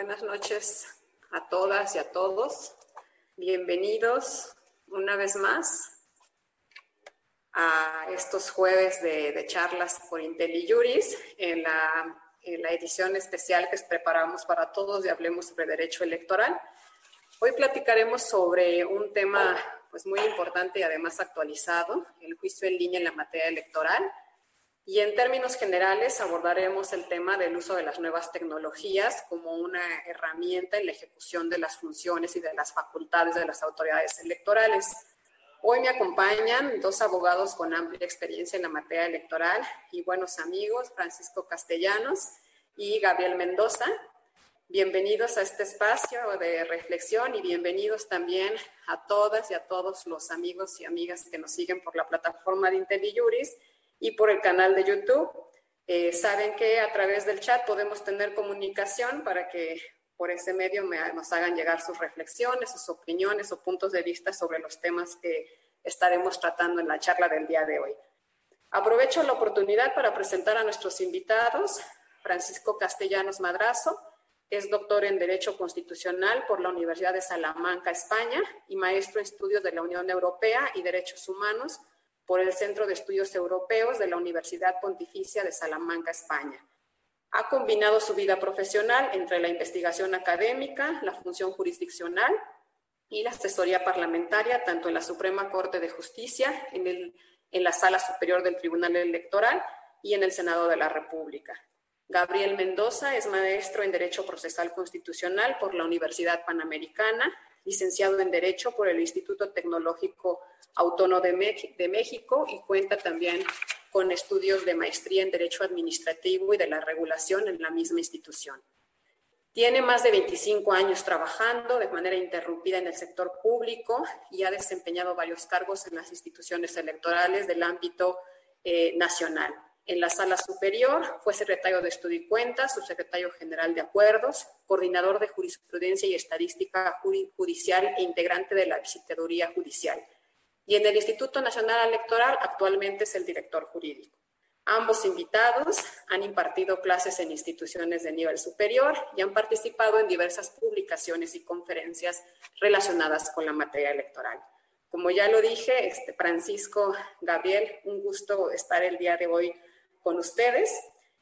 buenas noches a todas y a todos. Bienvenidos una vez más a estos jueves de, charlas por IntelliJuris en la, en la edición especial que preparamos para todos y hablemos sobre derecho electoral. Hoy platicaremos sobre un tema pues, muy importante y además actualizado, el juicio en línea en la materia electoral y en términos generales abordaremos el tema del uso de las nuevas tecnologías como una herramienta en la ejecución de las funciones y de las facultades de las autoridades electorales. Hoy me acompañan dos abogados con amplia experiencia en la materia electoral y buenos amigos, Francisco Castellanos y Gabriel Mendoza. Bienvenidos a este espacio de reflexión y bienvenidos también a todas y a todos los amigos y amigas que nos siguen por la plataforma de IntelliJuris y por el canal de YouTube. Eh, saben que a través del chat podemos tener comunicación para que por ese medio nos hagan llegar sus reflexiones, sus opiniones o puntos de vista sobre los temas que estaremos tratando en la charla del día de hoy. Aprovecho la oportunidad para presentar a nuestros invitados. Francisco Castellanos Madrazo es doctor en Derecho Constitucional por la Universidad de Salamanca, España, y maestro en estudios de la Unión Europea y Derechos Humanos por el Centro de Estudios Europeos de la Universidad Pontificia de Salamanca, España. Ha combinado su vida profesional entre la investigación académica, la función jurisdiccional y la asesoría parlamentaria, tanto en la Suprema Corte de Justicia, en, el, en la Sala Superior del Tribunal Electoral y en el Senado de la República. Gabriel Mendoza es maestro en Derecho Procesal Constitucional por la Universidad Panamericana, licenciado en Derecho por el Instituto Tecnológico Autónomo de, México y cuenta también con estudios de maestría en Derecho Administrativo y de la Regulación en la misma institución. Tiene más de 25 años trabajando de manera interrumpida en el sector público y ha desempeñado varios cargos en las instituciones electorales del ámbito eh, nacional. En la sala superior fue secretario de Estudio y Cuentas, subsecretario general de Acuerdos, coordinador de Jurisprudencia y Estadística Judicial e integrante de la Visitaduría Judicial y en el Instituto Nacional Electoral actualmente es el director jurídico. Ambos invitados han impartido clases en instituciones de nivel superior y han participado en diversas publicaciones y conferencias relacionadas con la materia electoral. Como ya lo dije, este Francisco, Gabriel, un gusto estar el día de hoy con ustedes.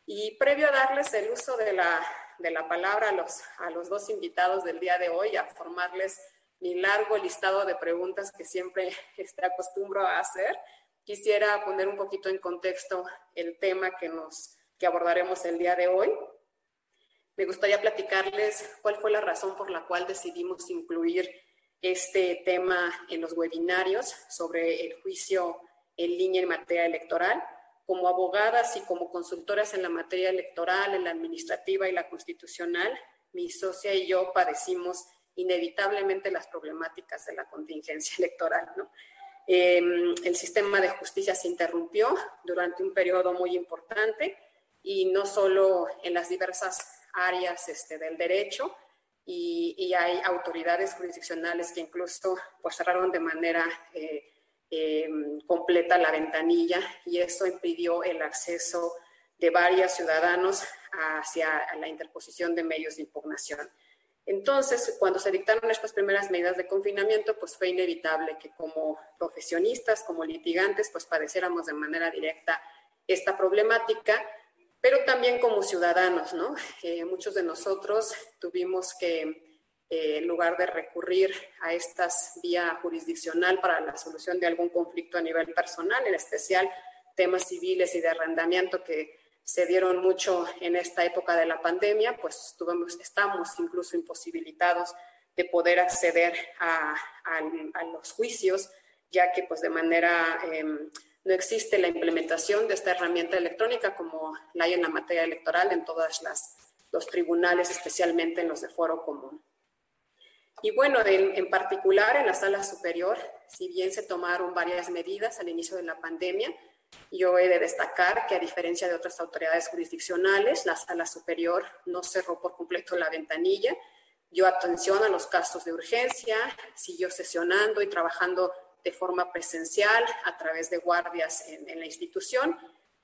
Y previo a darles el uso de la, de la palabra a los, a los dos invitados del día de hoy, a formarles mi largo listado de preguntas que siempre este, acostumbro a hacer, quisiera poner un poquito en contexto el tema que, nos, que abordaremos el día de hoy. Me gustaría platicarles cuál fue la razón por la cual decidimos incluir este tema en los webinarios sobre el juicio en línea en materia electoral. Como abogadas y como consultoras en la materia electoral, en la administrativa y la constitucional, mi socia y yo padecimos inevitablemente las problemáticas de la contingencia electoral. ¿no? Em, el sistema de justicia se interrumpió durante un periodo muy importante y no solo en las diversas áreas este, del derecho, y, hay autoridades jurisdiccionales que incluso pues, cerraron de manera eh, em, completa la ventanilla y eso impidió el acceso de varios ciudadanos hacia la interposición de medios de impugnación. Entonces, cuando se dictaron estas primeras medidas de confinamiento, pues fue inevitable que como profesionistas, como litigantes, pues padeciéramos de manera directa esta problemática, pero también como ciudadanos, ¿no? Eh, muchos de nosotros tuvimos que, eh, en lugar de recurrir a estas vía jurisdiccional para la solución de algún conflicto a nivel personal, en especial temas civiles y de arrendamiento que se dieron mucho en esta época de la pandemia, pues tuvimos, estamos incluso imposibilitados de poder acceder a, los juicios, ya que pues de manera em, no existe la implementación de esta herramienta electrónica como la hay en la materia electoral en todos los tribunales, especialmente en los de foro común. Y bueno, en particular en la sala superior, si bien se tomaron varias medidas al inicio de la pandemia, yo he de destacar que a diferencia de otras autoridades jurisdiccionales, la sala superior no cerró por completo la ventanilla, dio atención a los casos de urgencia, siguió sesionando y trabajando de forma presencial a través de guardias en, la institución.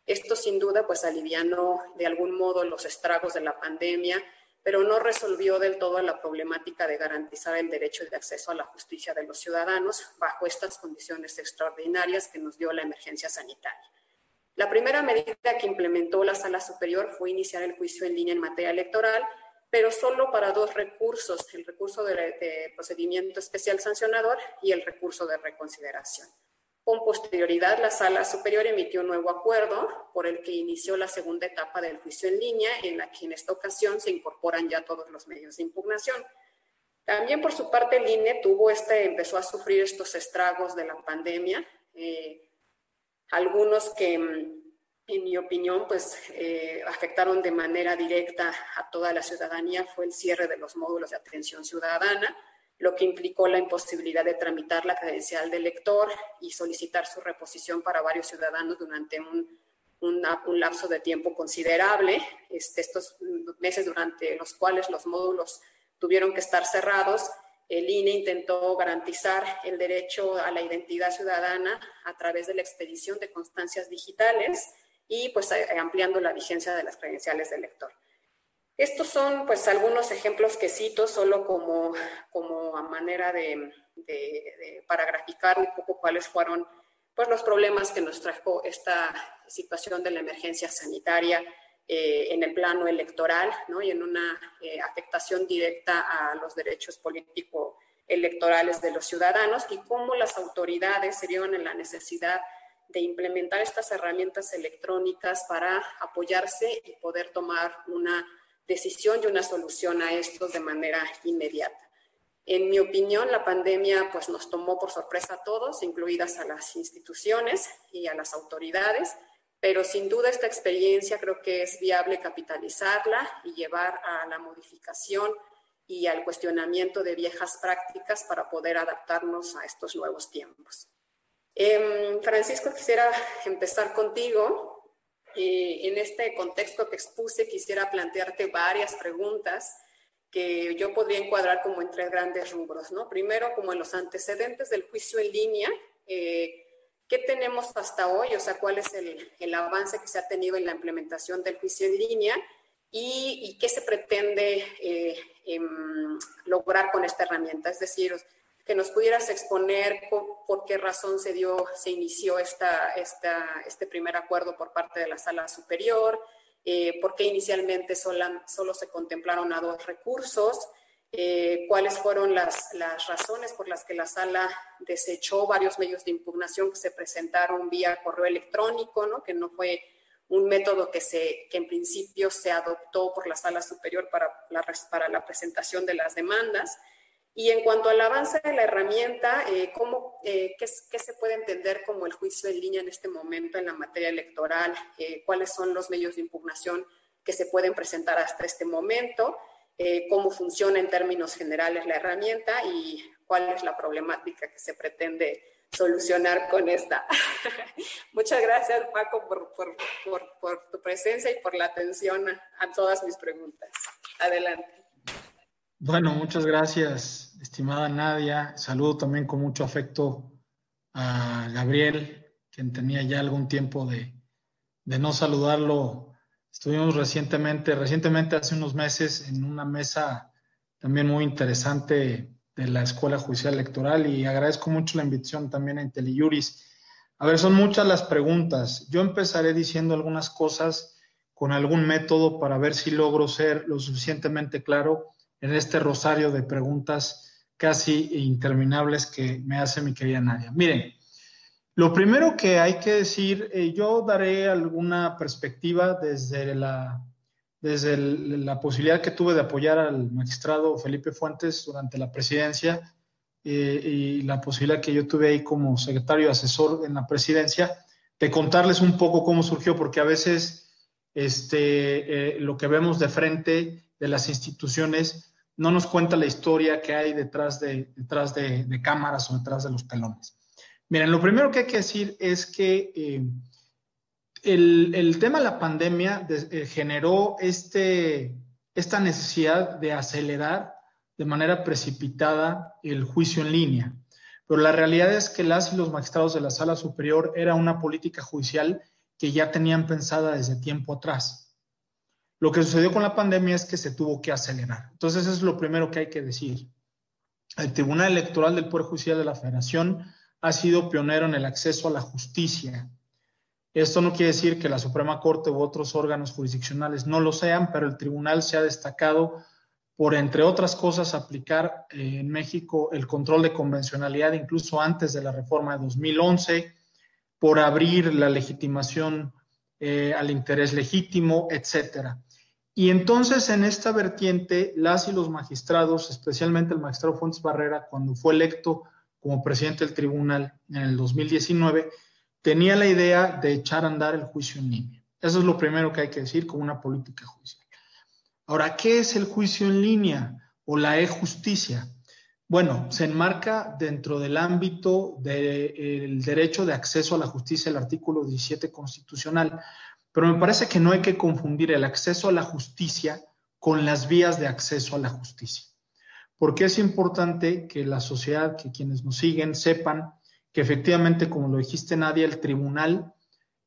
Esto sin duda pues alivianó de algún modo los estragos de la pandemia pero no resolvió del todo la problemática de garantizar el derecho de acceso a la justicia de los ciudadanos bajo estas condiciones extraordinarias que nos dio la emergencia sanitaria. La primera medida que implementó la Sala Superior fue iniciar el juicio en línea en materia electoral, pero solo para dos recursos, el recurso de, procedimiento especial sancionador y el recurso de reconsideración. Con posterioridad, la Sala Superior emitió un nuevo acuerdo por el que inició la segunda etapa del juicio en línea, en la que en esta ocasión se incorporan ya todos los medios de impugnación. También por su parte el INE tuvo este, empezó a sufrir estos estragos de la pandemia, eh, algunos que mm, en mi opinión, pues eh, afectaron de manera directa a toda la ciudadanía fue el cierre de los módulos de atención ciudadana, lo que implicó la imposibilidad de tramitar la credencial del lector y solicitar su reposición para varios ciudadanos durante un, un lapso de tiempo considerable. Este, estos meses durante los cuales los módulos tuvieron que estar cerrados, el INE intentó garantizar el derecho a la identidad ciudadana a través de la expedición de constancias digitales y pues ampliando la vigencia de las credenciales del lector. Estos son pues algunos ejemplos que cito solo como, como a manera de, para graficar un poco cuáles fueron pues los problemas que nos trajo esta situación de la emergencia sanitaria eh, en el plano electoral ¿no? y en una eh, afectación directa a los derechos políticos electorales de los ciudadanos y cómo las autoridades se vieron en la necesidad de implementar estas herramientas electrónicas para apoyarse y poder tomar una decisión y una solución a esto de manera inmediata. En mi opinión, la pandemia pues, nos tomó por sorpresa a todos, incluidas a las instituciones y a las autoridades, pero sin duda esta experiencia creo que es viable capitalizarla y llevar a la modificación y al cuestionamiento de viejas prácticas para poder adaptarnos a estos nuevos tiempos. Em, Francisco, quisiera empezar contigo en este contexto que expuse, quisiera plantearte varias preguntas que yo podría encuadrar como en tres grandes rubros, ¿no? Primero, como en los antecedentes del juicio en línea, eh, ¿qué tenemos hasta hoy? O sea, ¿cuál es el, avance que se ha tenido en la implementación del juicio en línea? ¿Y, qué se pretende eh, em, lograr con esta herramienta? Es decir, que nos pudieras exponer por, qué razón se dio, se inició esta, este primer acuerdo por parte de la sala superior, eh, por qué inicialmente solo se contemplaron a dos recursos, eh, cuáles fueron las, las, razones por las que la sala desechó varios medios de impugnación que se presentaron vía correo electrónico, ¿no? que no fue un método que, se, que en principio se adoptó por la sala superior para para la presentación de las demandas. Y en cuanto al avance de la herramienta, eh, ¿cómo, eh, qué, se puede entender como el juicio en línea en este momento en la materia electoral? Eh, ¿Cuáles son los medios de impugnación que se pueden presentar hasta este momento? ¿Cómo funciona en términos generales la herramienta? ¿Y cuál es la problemática que se pretende solucionar con esta? Muchas gracias, Paco, por, por, por, por tu presencia y por la atención a todas mis preguntas. Adelante. Bueno, muchas gracias, estimada Nadia. Saludo también con mucho afecto a Gabriel, quien tenía ya algún tiempo de, no saludarlo. Estuvimos recientemente, recientemente hace unos meses en una mesa también muy interesante de la Escuela Judicial Electoral y agradezco mucho la invitación también a IntelliJuris. A ver, son muchas las preguntas. Yo empezaré diciendo algunas cosas con algún método para ver si logro ser lo suficientemente claro en este rosario de preguntas casi interminables que me hace mi querida Nadia. Miren, lo primero que hay que decir, eh, yo daré alguna perspectiva desde la, desde la posibilidad que tuve de apoyar al magistrado Felipe Fuentes durante la presidencia eh, y la posibilidad que yo tuve ahí como secretario asesor en la presidencia, de contarles un poco cómo surgió, porque a veces este, eh, lo que vemos de frente de las instituciones no nos cuenta la historia que hay detrás de, detrás de, cámaras o detrás de los telones. Miren, lo primero que hay que decir es que eh, el, tema de la pandemia eh, generó este, esta necesidad de acelerar de manera precipitada el juicio en línea. Pero la realidad es que las y los magistrados de la sala superior era una política judicial que ya tenían pensada desde tiempo atrás. Lo que sucedió con la pandemia es que se tuvo que acelerar. Entonces, eso es lo primero que hay que decir. El Tribunal Electoral del Poder Judicial de la Federación ha sido pionero en el acceso a la justicia. Esto no quiere decir que la Suprema Corte u otros órganos jurisdiccionales no lo sean, pero el tribunal se ha destacado por, entre otras cosas, aplicar eh, en México el control de convencionalidad incluso antes de la reforma de 2011, por abrir la legitimación eh, al interés legítimo, etcétera. Y entonces en esta vertiente, las y los magistrados, especialmente el magistrado Fuentes Barrera, cuando fue electo como presidente del tribunal en el 2019, tenía la idea de echar a andar el juicio en línea. Eso es lo primero que hay que decir como una política judicial. Ahora, ¿qué es el juicio en línea o la e-justicia? Bueno, se enmarca dentro del ámbito del derecho de acceso a la justicia, el artículo 17 constitucional, pero me parece que no hay que confundir el acceso a la justicia con las vías de acceso a la justicia. Porque es importante que la sociedad, que quienes nos siguen, sepan que efectivamente, como lo dijiste Nadia, el tribunal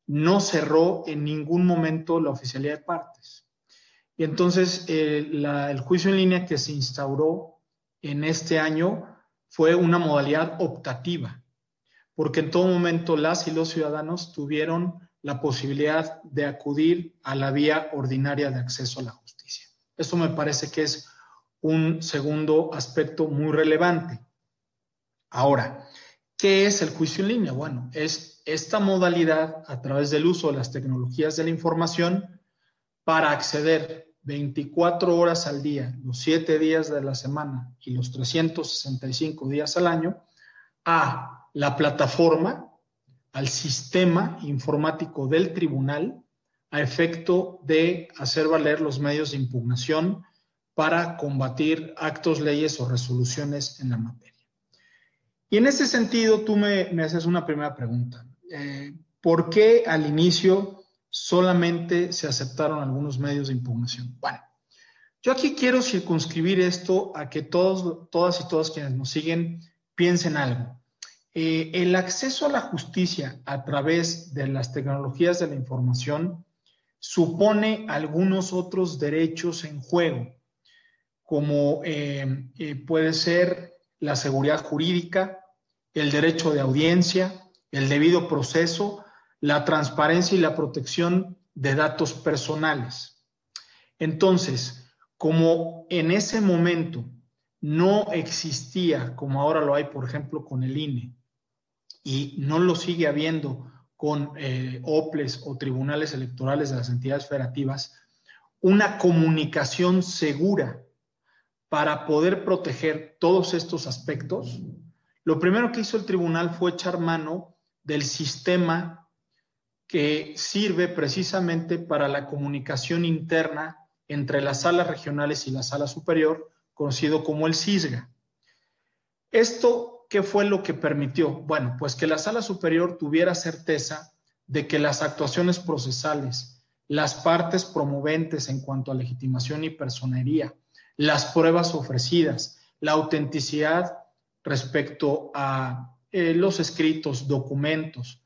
no cerró en ningún momento la oficialidad de partes. Y entonces eh, el juicio en línea que se instauró en este año fue una modalidad optativa, porque en todo momento las y los ciudadanos tuvieron la posibilidad de acudir a la vía ordinaria de acceso a la justicia. Esto me parece que es un segundo aspecto muy relevante. Ahora, ¿qué es el juicio en línea? Bueno, es esta modalidad a través del uso de las tecnologías de la información para acceder 24 horas al día, los 7 días de la semana y los 365 días al año, a la plataforma, al sistema informático del tribunal, a efecto de hacer valer los medios de impugnación para combatir actos, leyes o resoluciones en la materia. Y en ese sentido, tú me, haces una primera pregunta. Eh, ¿Por qué al inicio solamente se aceptaron algunos medios de impugnación. Bueno, yo aquí quiero circunscribir esto a que todos, todas y todos quienes nos siguen piensen algo. Eh, el acceso a la justicia a través de las tecnologías de la información supone algunos otros derechos en juego, como eh, eh, puede ser la seguridad jurídica, el derecho de audiencia, el debido proceso, la transparencia y la protección de datos personales. Entonces, como en ese momento no existía, como ahora lo hay, por ejemplo, con el INE, y no lo sigue habiendo con eh, OPLES o tribunales electorales de las entidades federativas, una comunicación segura para poder proteger todos estos aspectos, lo primero que hizo el tribunal fue echar mano del sistema que sirve precisamente para la comunicación interna entre las salas regionales y la sala superior, conocido como el CISGA. ¿Esto qué fue lo que permitió? Bueno, pues que la sala superior tuviera certeza de que las actuaciones procesales, las partes promoventes en cuanto a legitimación y personería, las pruebas ofrecidas, la autenticidad respecto a eh, los escritos, documentos,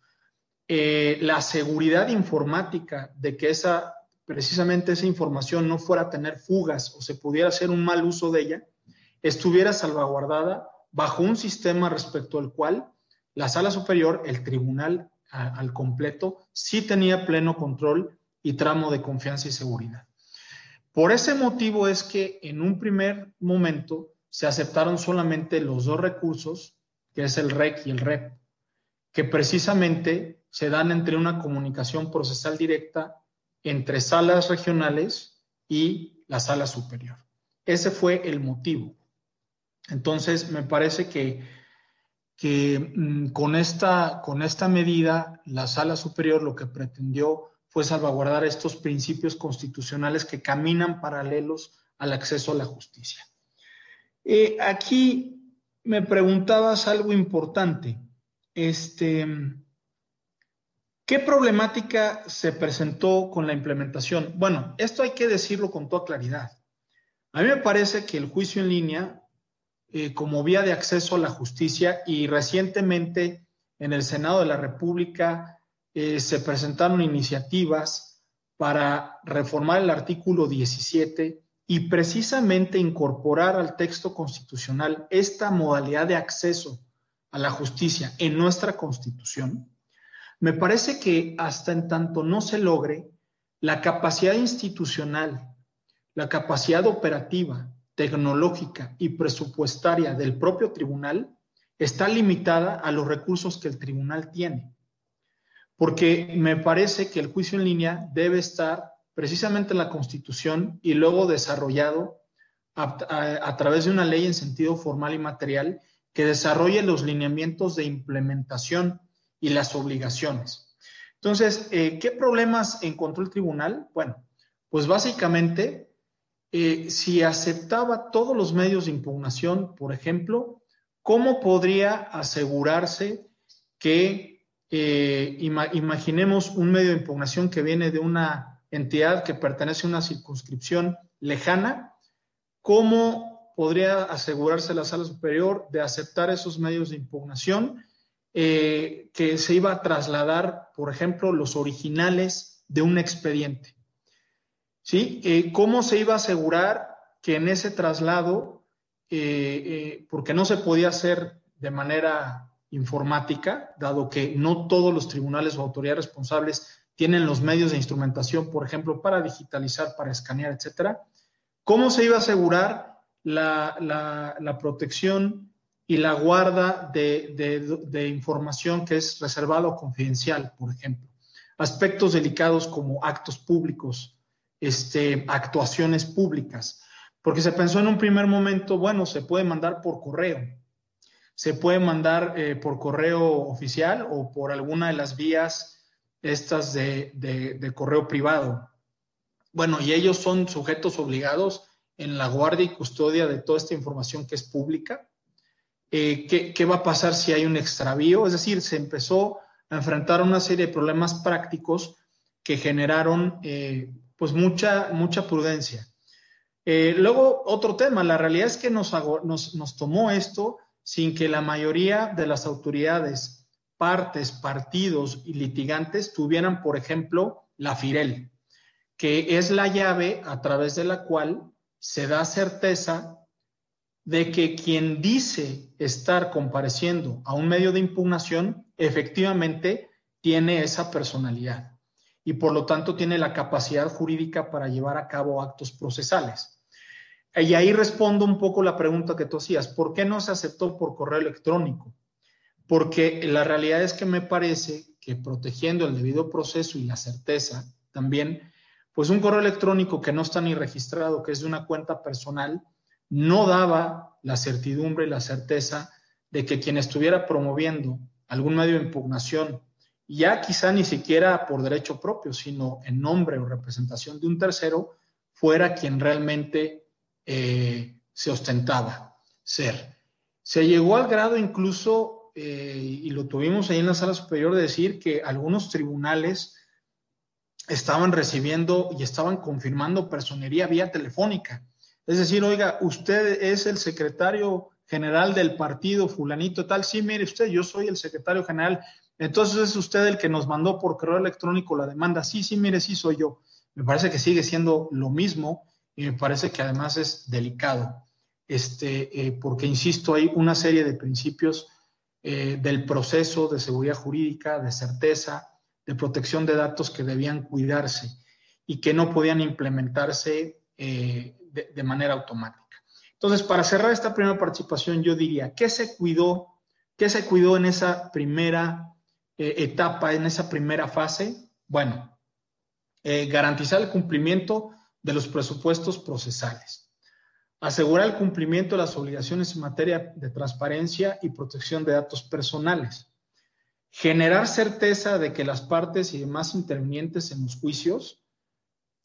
eh, la seguridad informática de que esa, precisamente esa información no fuera a tener fugas o se pudiera hacer un mal uso de ella, estuviera salvaguardada bajo un sistema respecto al cual la sala superior, el tribunal al completo, sí tenía pleno control y tramo de confianza y seguridad. Por ese motivo es que en un primer momento se aceptaron solamente los dos recursos, que es el REC y el REP, que precisamente se dan entre una comunicación procesal directa entre salas regionales y la sala superior. Ese fue el motivo. Entonces, me parece que, que mm, con, esta, con esta medida, la sala superior lo que pretendió fue salvaguardar estos principios constitucionales que caminan paralelos al acceso a la justicia. Eh, aquí me preguntabas algo importante. Este, ¿Qué problemática se presentó con la implementación? Bueno, esto hay que decirlo con toda claridad. A mí me parece que el juicio en línea, eh, como vía de acceso a la justicia, y recientemente en el Senado de la República eh, se presentaron iniciativas para reformar el artículo 17 y precisamente incorporar al texto constitucional esta modalidad de acceso a la justicia en nuestra constitución, me parece que hasta en tanto no se logre, la capacidad institucional, la capacidad operativa, tecnológica y presupuestaria del propio tribunal está limitada a los recursos que el tribunal tiene. Porque me parece que el juicio en línea debe estar precisamente en la Constitución y luego desarrollado a, través de una ley en sentido formal y material que desarrolle los lineamientos de implementación y las obligaciones. Entonces, eh, ¿qué problemas encontró el tribunal? Bueno, pues básicamente, eh, si aceptaba todos los medios de impugnación, por ejemplo, ¿cómo podría asegurarse que eh, imaginemos un medio de impugnación que viene de una entidad que pertenece a una circunscripción lejana, ¿cómo podría asegurarse la sala superior de aceptar esos medios de impugnación eh, que se iba a trasladar, por ejemplo, los originales de un expediente? ¿Sí? Eh, ¿Cómo se iba a asegurar que en ese traslado, porque no se podía hacer de manera informática, dado que no todos los tribunales o autoridades responsables tienen los medios de instrumentación, por ejemplo, para digitalizar, para escanear, etcétera. ¿Cómo se iba a asegurar la, protección y la guarda de, información que es reservada o confidencial, por ejemplo? Aspectos delicados como actos públicos, este, actuaciones públicas. Porque se pensó en un primer momento, bueno, se puede mandar por correo, se puede mandar eh, por correo oficial o por alguna de las vías estas de, correo privado. Bueno, y ellos son sujetos obligados en la guardia y custodia de toda esta información que es pública. Eh, ¿qué, va a pasar si hay un extravío? Es decir, se empezó a enfrentar una serie de problemas prácticos que generaron eh, pues mucha, mucha prudencia. luego, otro tema, la realidad es que nos, nos, nos tomó esto sin que la mayoría de las autoridades, partes, partidos y litigantes tuvieran, por ejemplo, la FIREL, que es la llave a través de la cual se da certeza de que quien dice estar compareciendo a un medio de impugnación efectivamente tiene esa personalidad y por lo tanto tiene la capacidad jurídica para llevar a cabo actos procesales. Y ahí respondo un poco la pregunta que tú hacías, ¿por qué no se aceptó por correo electrónico? Porque la realidad es que me parece que protegiendo el debido proceso y la certeza también, pues un correo electrónico que no está ni registrado, que es de una cuenta personal, no daba la certidumbre y la certeza de que quien estuviera promoviendo algún medio de impugnación, ya quizá ni siquiera por derecho propio, sino en nombre o representación de un tercero, fuera quien realmente eh, se ostentaba ser. Se llegó al grado incluso, eh, y lo tuvimos ahí en la sala superior, de decir que algunos tribunales estaban recibiendo y estaban confirmando personería vía telefónica. Es decir, oiga, usted es el secretario general del partido fulanito tal. Sí, mire usted, yo soy el secretario general. Entonces es usted el que nos mandó por correo electrónico la demanda. Sí, sí, mire, sí soy yo. Me parece que sigue siendo lo mismo y me parece que además es delicado, este, eh, porque, insisto, hay una serie de principios eh, del proceso de seguridad jurídica, de certeza, de protección de datos que debían cuidarse y que no podían implementarse eh, de, manera automática. Entonces, para cerrar esta primera participación, yo diría, ¿qué se cuidó? ¿Qué se cuidó en esa primera etapa, en esa primera fase? Bueno, garantizar el cumplimiento de los presupuestos procesales. Asegurar el cumplimiento de las obligaciones en materia de transparencia y protección de datos personales. Generar certeza de que las partes y demás intervinientes en los juicios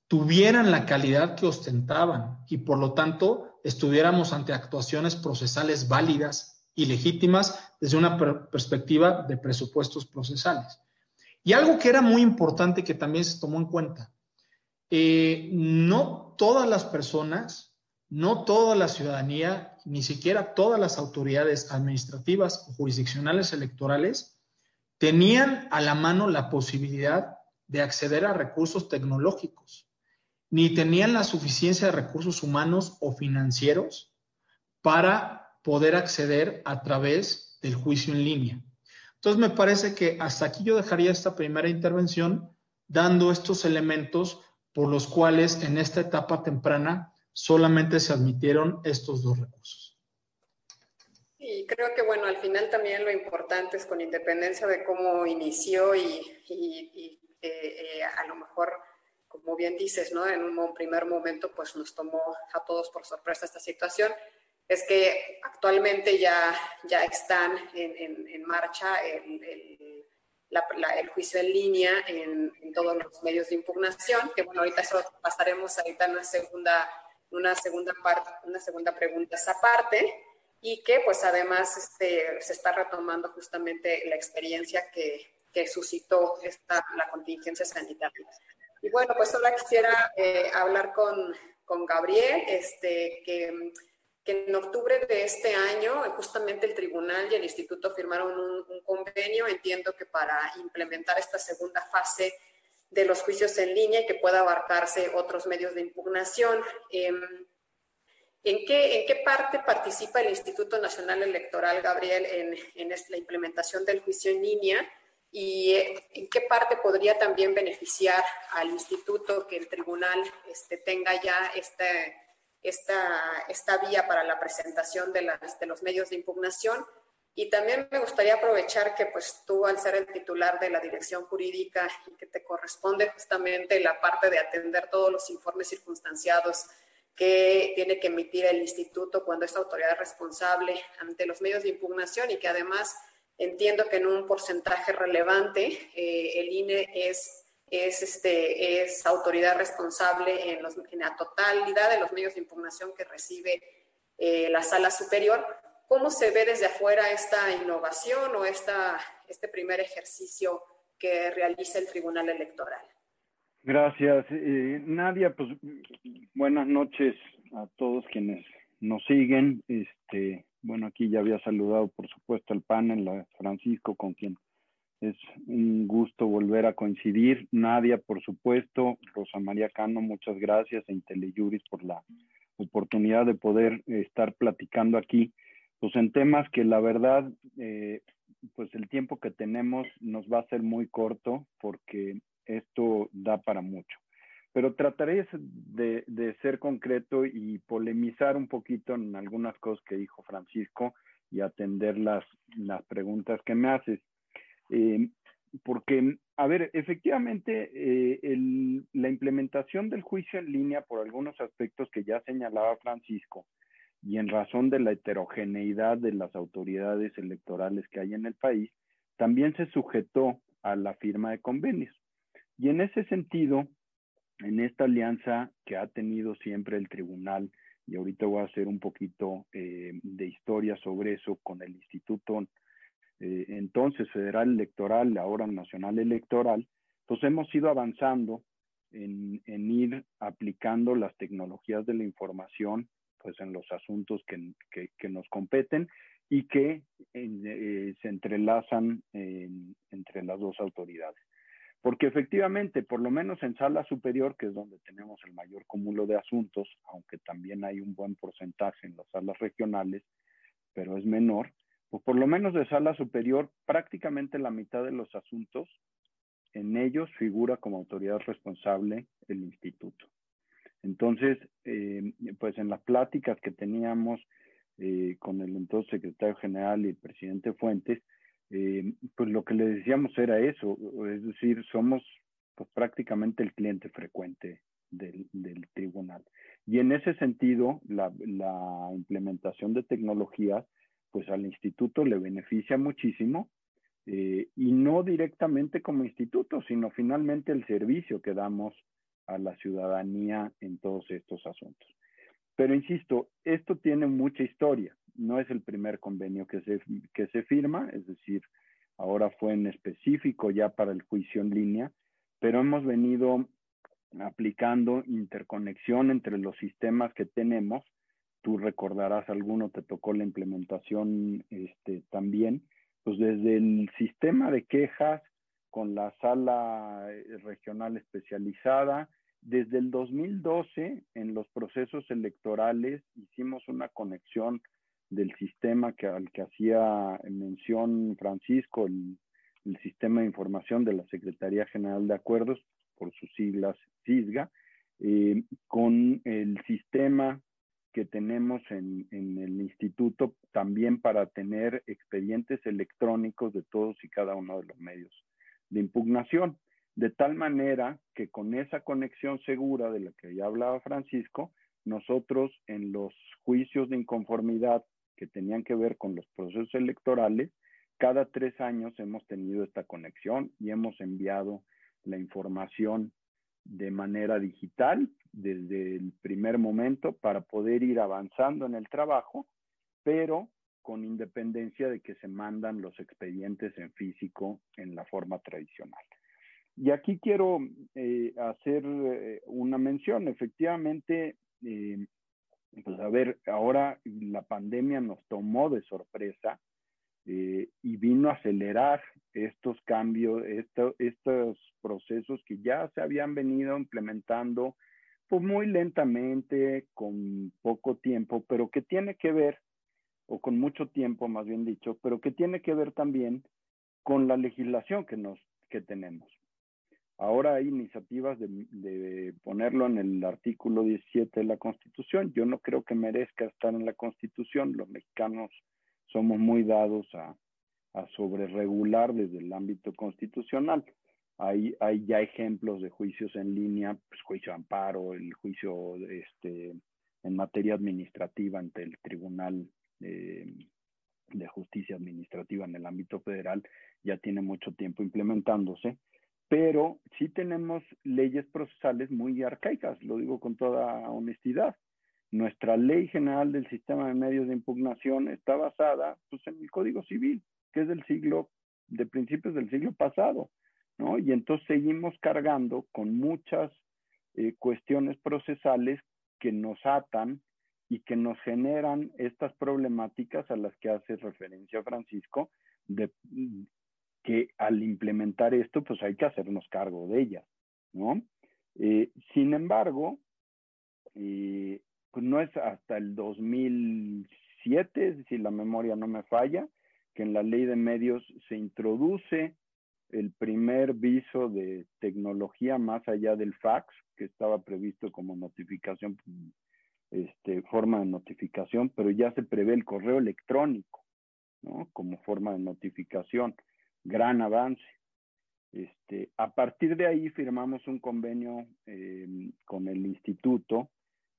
tuvieran la calidad que ostentaban y por lo tanto estuviéramos ante actuaciones procesales válidas y legítimas desde una perspectiva de presupuestos procesales. Y algo que era muy importante que también se tomó en cuenta, eh, no todas las personas, no toda la ciudadanía, ni siquiera todas las autoridades administrativas o jurisdiccionales electorales tenían a la mano la posibilidad de acceder a recursos tecnológicos, ni tenían la suficiencia de recursos humanos o financieros para poder acceder a través del juicio en línea. Entonces, me parece que hasta aquí yo dejaría esta primera intervención dando estos elementos por los cuales en esta etapa temprana solamente se admitieron estos dos recursos. Y creo que, bueno, al final también lo importante es con independencia de cómo inició y, eh, eh, a lo mejor, como bien dices, ¿no? En un primer momento, pues nos tomó a todos por sorpresa esta situación, es que actualmente ya, ya están en, en, marcha el, el, el, juicio en línea en, en, todos los medios de impugnación, que bueno, ahorita eso pasaremos ahorita en una segunda, una segunda parte, una segunda pregunta esa parte, y que pues además este, se está retomando justamente la experiencia que, que suscitó esta, la contingencia sanitaria. Y bueno, pues ahora quisiera eh, hablar con, con, Gabriel, este, que, que, en octubre de este año justamente el tribunal y el instituto firmaron un, un convenio, entiendo que para implementar esta segunda fase de los juicios en línea y que pueda abarcarse otros medios de impugnación. Eh, ¿En qué, ¿En qué parte participa el Instituto Nacional Electoral, Gabriel, en, en la implementación del juicio en línea? ¿Y eh, en qué parte podría también beneficiar al instituto que el tribunal este, tenga ya este, esta, esta vía para la presentación de, las, de los medios de impugnación? Y también me gustaría aprovechar que pues tú al ser el titular de la dirección jurídica y que te corresponde justamente la parte de atender todos los informes circunstanciados que tiene que emitir el instituto cuando es autoridad responsable ante los medios de impugnación y que además entiendo que en un porcentaje relevante eh, el INE es, es, este, es autoridad responsable en, los, en, la totalidad de los medios de impugnación que recibe eh, la sala superior. ¿Cómo se ve desde afuera esta innovación o esta, este primer ejercicio que realiza el Tribunal Electoral? Gracias. Eh, Nadia, pues buenas noches a todos quienes nos siguen. Este, bueno, aquí ya había saludado, por supuesto, al panel, Francisco, con quien es un gusto volver a coincidir. Nadia, por supuesto, Rosa María Cano, muchas gracias, e Inteliuris por la oportunidad de poder estar platicando aquí, pues en temas que la verdad, eh, pues el tiempo que tenemos nos va a ser muy corto porque esto da para mucho. Pero trataré de, ser concreto y polemizar un poquito en algunas cosas que dijo Francisco y atender las, las preguntas que me haces. Eh, porque, a ver, efectivamente, eh, la implementación del juicio en línea por algunos aspectos que ya señalaba Francisco y en razón de la heterogeneidad de las autoridades electorales que hay en el país, también se sujetó a la firma de convenios. Y en ese sentido, en esta alianza que ha tenido siempre el tribunal, y ahorita voy a hacer un poquito eh, de historia sobre eso con el Instituto eh, entonces Federal Electoral, ahora Nacional Electoral, pues hemos ido avanzando en, ir aplicando las tecnologías de la información pues en los asuntos que, nos competen y que eh, se entrelazan entre las dos autoridades. Porque efectivamente, por lo menos en sala superior, que es donde tenemos el mayor cúmulo de asuntos, aunque también hay un buen porcentaje en las salas regionales, pero es menor, pues por lo menos de sala superior, prácticamente la mitad de los asuntos, en ellos figura como autoridad responsable el instituto. Entonces, eh, pues en las pláticas que teníamos eh, con el entonces secretario general y el presidente Fuentes, eh, pues lo que le decíamos era eso, es decir, somos pues, prácticamente el cliente frecuente del, tribunal. Y en ese sentido, la, implementación de tecnologías, pues al instituto le beneficia muchísimo, eh, y no directamente como instituto, sino finalmente el servicio que damos a la ciudadanía en todos estos asuntos. Pero insisto, esto tiene mucha historia no es el primer convenio que se, que se firma, es decir, ahora fue en específico ya para el juicio en línea, pero hemos venido aplicando interconexión entre los sistemas que tenemos. Tú recordarás alguno, te tocó la implementación este, también, pues desde el sistema de quejas con la sala eh, regional especializada. Desde el 2012, en los procesos electorales, hicimos una conexión del sistema que, al que hacía mención Francisco, el, Sistema de Información de la Secretaría General de Acuerdos, por sus siglas CISGA, eh, con el sistema que tenemos en, en, el instituto también para tener expedientes electrónicos de todos y cada uno de los medios de impugnación, de tal manera que con esa conexión segura de la que ya hablaba Francisco, nosotros en los juicios de inconformidad que tenían que ver con los procesos electorales, cada tres años hemos tenido esta conexión y hemos enviado la información de manera digital desde el primer momento para poder ir avanzando en el trabajo, pero con independencia de que se mandan los expedientes en físico en la forma tradicional. Y aquí quiero eh, hacer eh, una mención. Efectivamente, eh, pues a ver, ahora la pandemia nos tomó de sorpresa y vino a acelerar estos cambios, estos procesos que ya se habían venido implementando pues muy lentamente, con poco tiempo, pero que tiene que ver o con mucho tiempo, más bien dicho, pero que tiene que ver también con la legislación que, nos, que tenemos. Ahora hay iniciativas de, de, ponerlo en el artículo 17 de la Constitución. Yo no creo que merezca estar en la Constitución. Los mexicanos somos muy dados a, a sobreregular desde el ámbito constitucional. Hay, ya ejemplos de juicios en línea, pues juicio de amparo, el juicio este, en materia administrativa ante el Tribunal de, justicia administrativa en el ámbito federal ya tiene mucho tiempo implementándose, pero sí tenemos leyes procesales muy arcaicas, lo digo con toda honestidad. Nuestra ley general del sistema de medios de impugnación está basada pues, en el Código Civil, que es del siglo, de principios del siglo pasado, ¿no? Y entonces seguimos cargando con muchas eh, cuestiones procesales que nos atan y que nos generan estas problemáticas a las que hace referencia Francisco, de que al implementar esto, pues hay que hacernos cargo de ellas, ¿no? Eh, sin embargo, eh, pues no es hasta el 2007, si la memoria no me falla, que en la ley de medios se introduce el primer viso de tecnología más allá del fax, que estaba previsto como notificación este, forma de notificación, pero ya se prevé el correo electrónico, ¿no? Como forma de notificación. Gran avance. Este, a partir de ahí firmamos un convenio eh, con el instituto.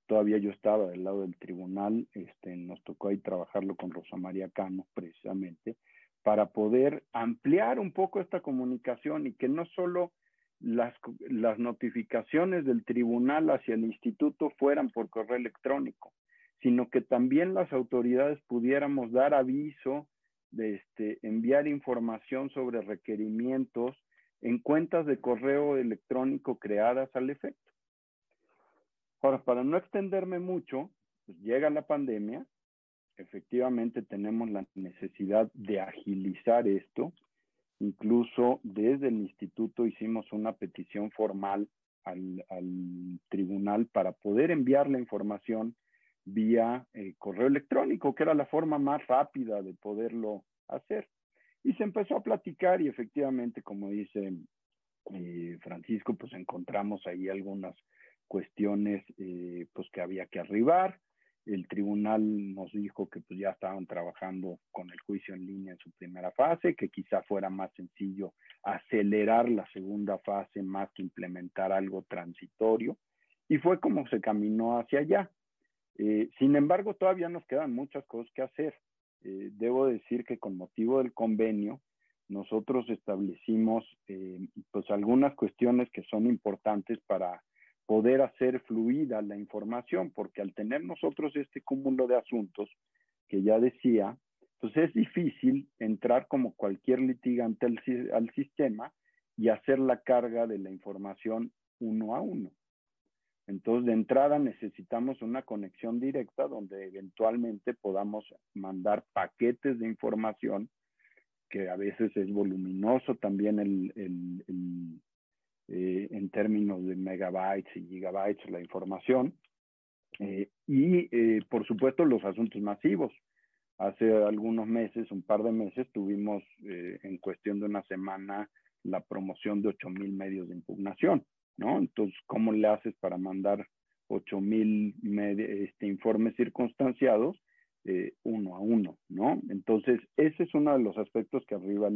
Todavía yo estaba del lado del tribunal, este, nos tocó ahí trabajarlo con Rosa María Cano, precisamente, para poder ampliar un poco esta comunicación y que no solo las, las notificaciones del tribunal hacia el instituto fueran por correo electrónico, sino que también las autoridades pudiéramos dar aviso de este, enviar información sobre requerimientos en cuentas de correo electrónico creadas al efecto. Ahora, para no extenderme mucho, pues llega la pandemia, efectivamente tenemos la necesidad de agilizar esto, Incluso desde el instituto hicimos una petición formal al, tribunal para poder enviar la información vía eh, correo electrónico, que era la forma más rápida de poderlo hacer. Y se empezó a platicar y efectivamente, como dice eh, Francisco, pues encontramos ahí algunas cuestiones eh, pues que había que arribar el tribunal nos dijo que pues ya estaban trabajando con el juicio en línea en su primera fase, que quizá fuera más sencillo acelerar la segunda fase más que implementar algo transitorio. Y fue como se caminó hacia allá. Eh, sin embargo, todavía nos quedan muchas cosas que hacer. Eh, debo decir que con motivo del convenio, nosotros establecimos eh, pues algunas cuestiones que son importantes para poder hacer fluida la información, porque al tener nosotros este cúmulo de asuntos, que ya decía, pues es difícil entrar como cualquier litigante al, sistema y hacer la carga de la información uno a uno. Entonces, de entrada necesitamos una conexión directa donde eventualmente podamos mandar paquetes de información que a veces es voluminoso también el, eh, en términos de megabytes y gigabytes la información. Eh, y, eh, por supuesto, los asuntos masivos. Hace algunos meses, un par de meses, tuvimos en cuestión de una semana la promoción de 8.000 medios de impugnación, ¿no? Entonces, ¿cómo le haces para mandar 8.000 este, informes circunstanciados uno a uno, ¿no? Entonces, ese es uno de los aspectos que arriba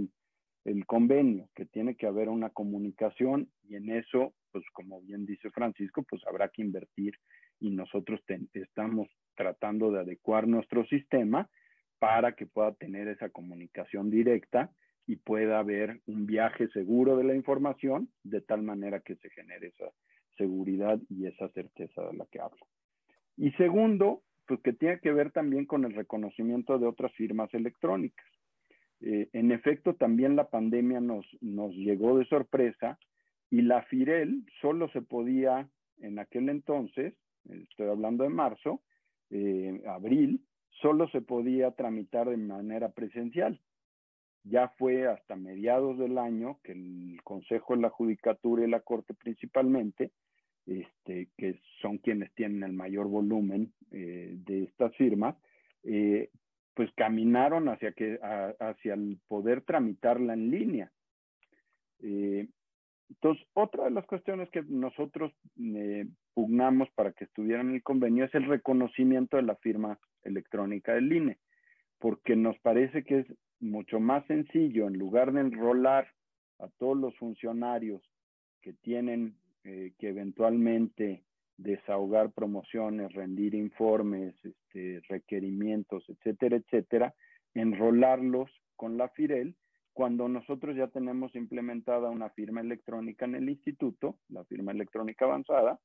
el convenio, que tiene que haber una comunicación y en eso, pues como bien dice Francisco, pues habrá que invertir y nosotros estamos tratando de adecuar nuestro sistema para que pueda tener esa comunicación directa y pueda haber un viaje seguro de la información de tal manera que se genere esa seguridad y esa certeza de la que hablo. Y segundo, pues que tiene que ver también con el reconocimiento de otras firmas electrónicas. Eh, en efecto, también la pandemia nos, nos llegó de sorpresa y la FIREL solo se podía en aquel entonces, estoy hablando de marzo, eh, abril, solo se podía tramitar de manera presencial. Ya fue hasta mediados del año que el Consejo de la Judicatura y la Corte principalmente, este, que son quienes tienen el mayor volumen eh, de estas firmas, pues caminaron hacia, que, hacia el poder tramitarla en línea. Eh, entonces, otra de las cuestiones que nosotros eh, pugnamos para que estuviera en el convenio es el reconocimiento de la firma electrónica del INE, porque nos parece que es mucho más sencillo, en lugar de enrolar a todos los funcionarios que tienen eh, que eventualmente desahogar promociones, rendir informes, este, requerimientos, etcétera, etcétera, enrolarlos con la FIREL cuando nosotros ya tenemos implementada una firma electrónica en el instituto, la firma electrónica avanzada,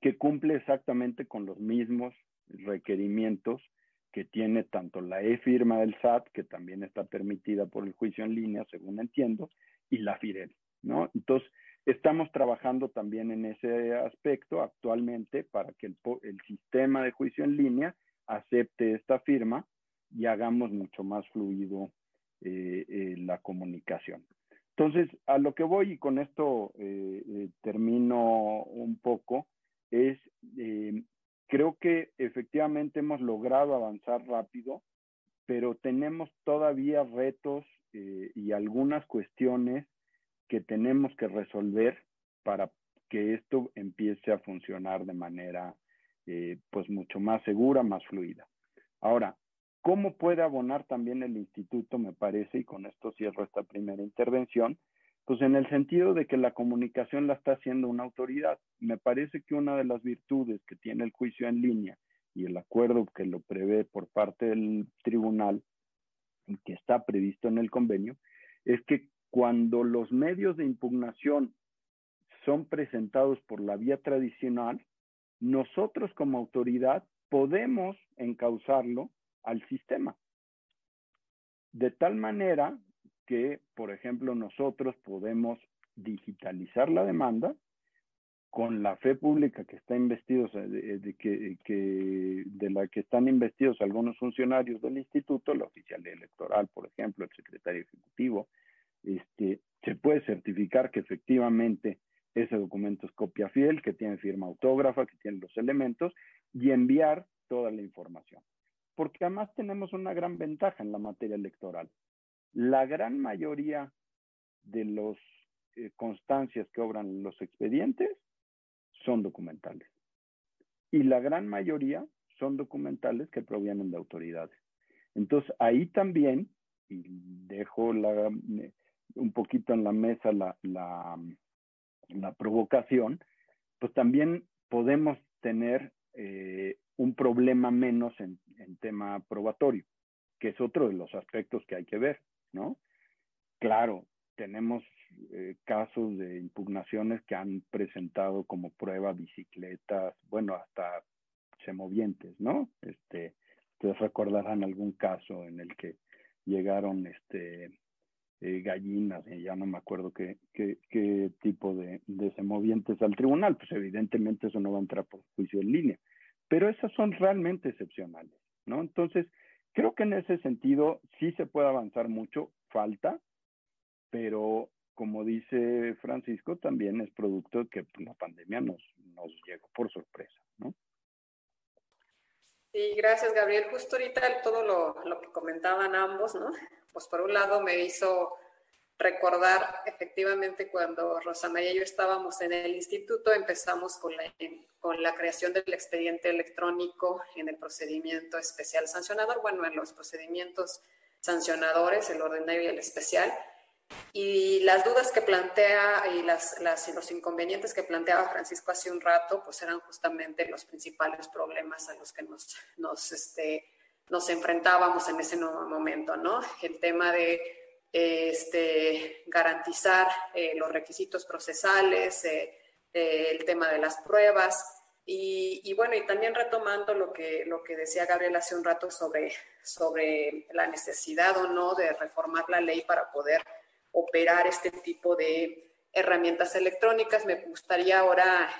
que cumple exactamente con los mismos requerimientos que tiene tanto la e-firma del SAT, que también está permitida por el juicio en línea, según entiendo, y la FIREL, ¿no? Entonces, Estamos trabajando también en ese aspecto actualmente para que el, sistema de juicio en línea acepte esta firma y hagamos mucho más fluido eh, eh, la comunicación. Entonces, a lo que voy y con esto eh, termino un poco, es, creo que efectivamente hemos logrado avanzar rápido, pero tenemos todavía retos y algunas cuestiones que tenemos que resolver para que esto empiece a funcionar de manera eh, pues mucho más segura, más fluida. Ahora, ¿cómo puede abonar también el instituto, me parece, y con esto cierro esta primera intervención? Pues en el sentido de que la comunicación la está haciendo una autoridad. Me parece que una de las virtudes que tiene el juicio en línea y el acuerdo que lo prevé por parte del tribunal que está previsto en el convenio, es que cuando los medios de impugnación son presentados por la vía tradicional, nosotros como autoridad podemos encauzarlo al sistema. De tal manera que, por ejemplo, nosotros podemos digitalizar la demanda con la fe pública que está investidos, de, que, de la que están investidos algunos funcionarios del instituto, la oficial electoral, por ejemplo, el secretario ejecutivo, este, se puede certificar que efectivamente ese documento es copia fiel, que tiene firma autógrafa, que tiene los elementos y enviar toda la información. Porque además tenemos una gran ventaja en la materia electoral. La gran mayoría de las eh, constancias que obran los expedientes son documentales. Y la gran mayoría son documentales que provienen de autoridades. Entonces, ahí también, y dejo la, un poquito en la mesa la, la, provocación, pues también podemos tener eh, un problema menos en, tema probatorio, que es otro de los aspectos que hay que ver, ¿no? Claro, tenemos eh, casos de impugnaciones que han presentado como prueba bicicletas, bueno, hasta semovientes, ¿no? Este, ustedes recordarán algún caso en el que llegaron este, eh, gallinas, ya no me acuerdo qué, qué, tipo de, de semovientes al tribunal, pues evidentemente eso no va a entrar por juicio en línea, pero esas son realmente excepcionales, ¿no? Entonces, creo que en ese sentido sí se puede avanzar mucho, falta, pero como dice Francisco, también es producto de que la pandemia nos, nos llegó por sorpresa, ¿no? Sí, gracias Gabriel. Justo ahorita todo lo, lo que comentaban ambos, ¿no? Pues por un lado me hizo recordar efectivamente cuando Rosa María y yo estábamos en el instituto, empezamos con la, con la creación del expediente electrónico en el procedimiento especial sancionador, bueno, en los procedimientos sancionadores, el ordinario y el especial. Y las dudas que plantea y las, los inconvenientes que planteaba Francisco hace un rato, pues eran justamente los principales problemas a los que nos, nos, este, nos enfrentábamos en ese momento, ¿no? El tema de este, garantizar eh, los requisitos procesales, eh, eh, el tema de las pruebas. Y, bueno, y también retomando lo que, lo que decía Gabriel hace un rato sobre, sobre la necesidad o no de reformar la ley para poder operar este tipo de herramientas electrónicas, me gustaría ahora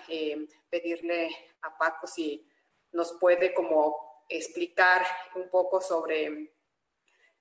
pedirle a Paco si nos puede como explicar un poco sobre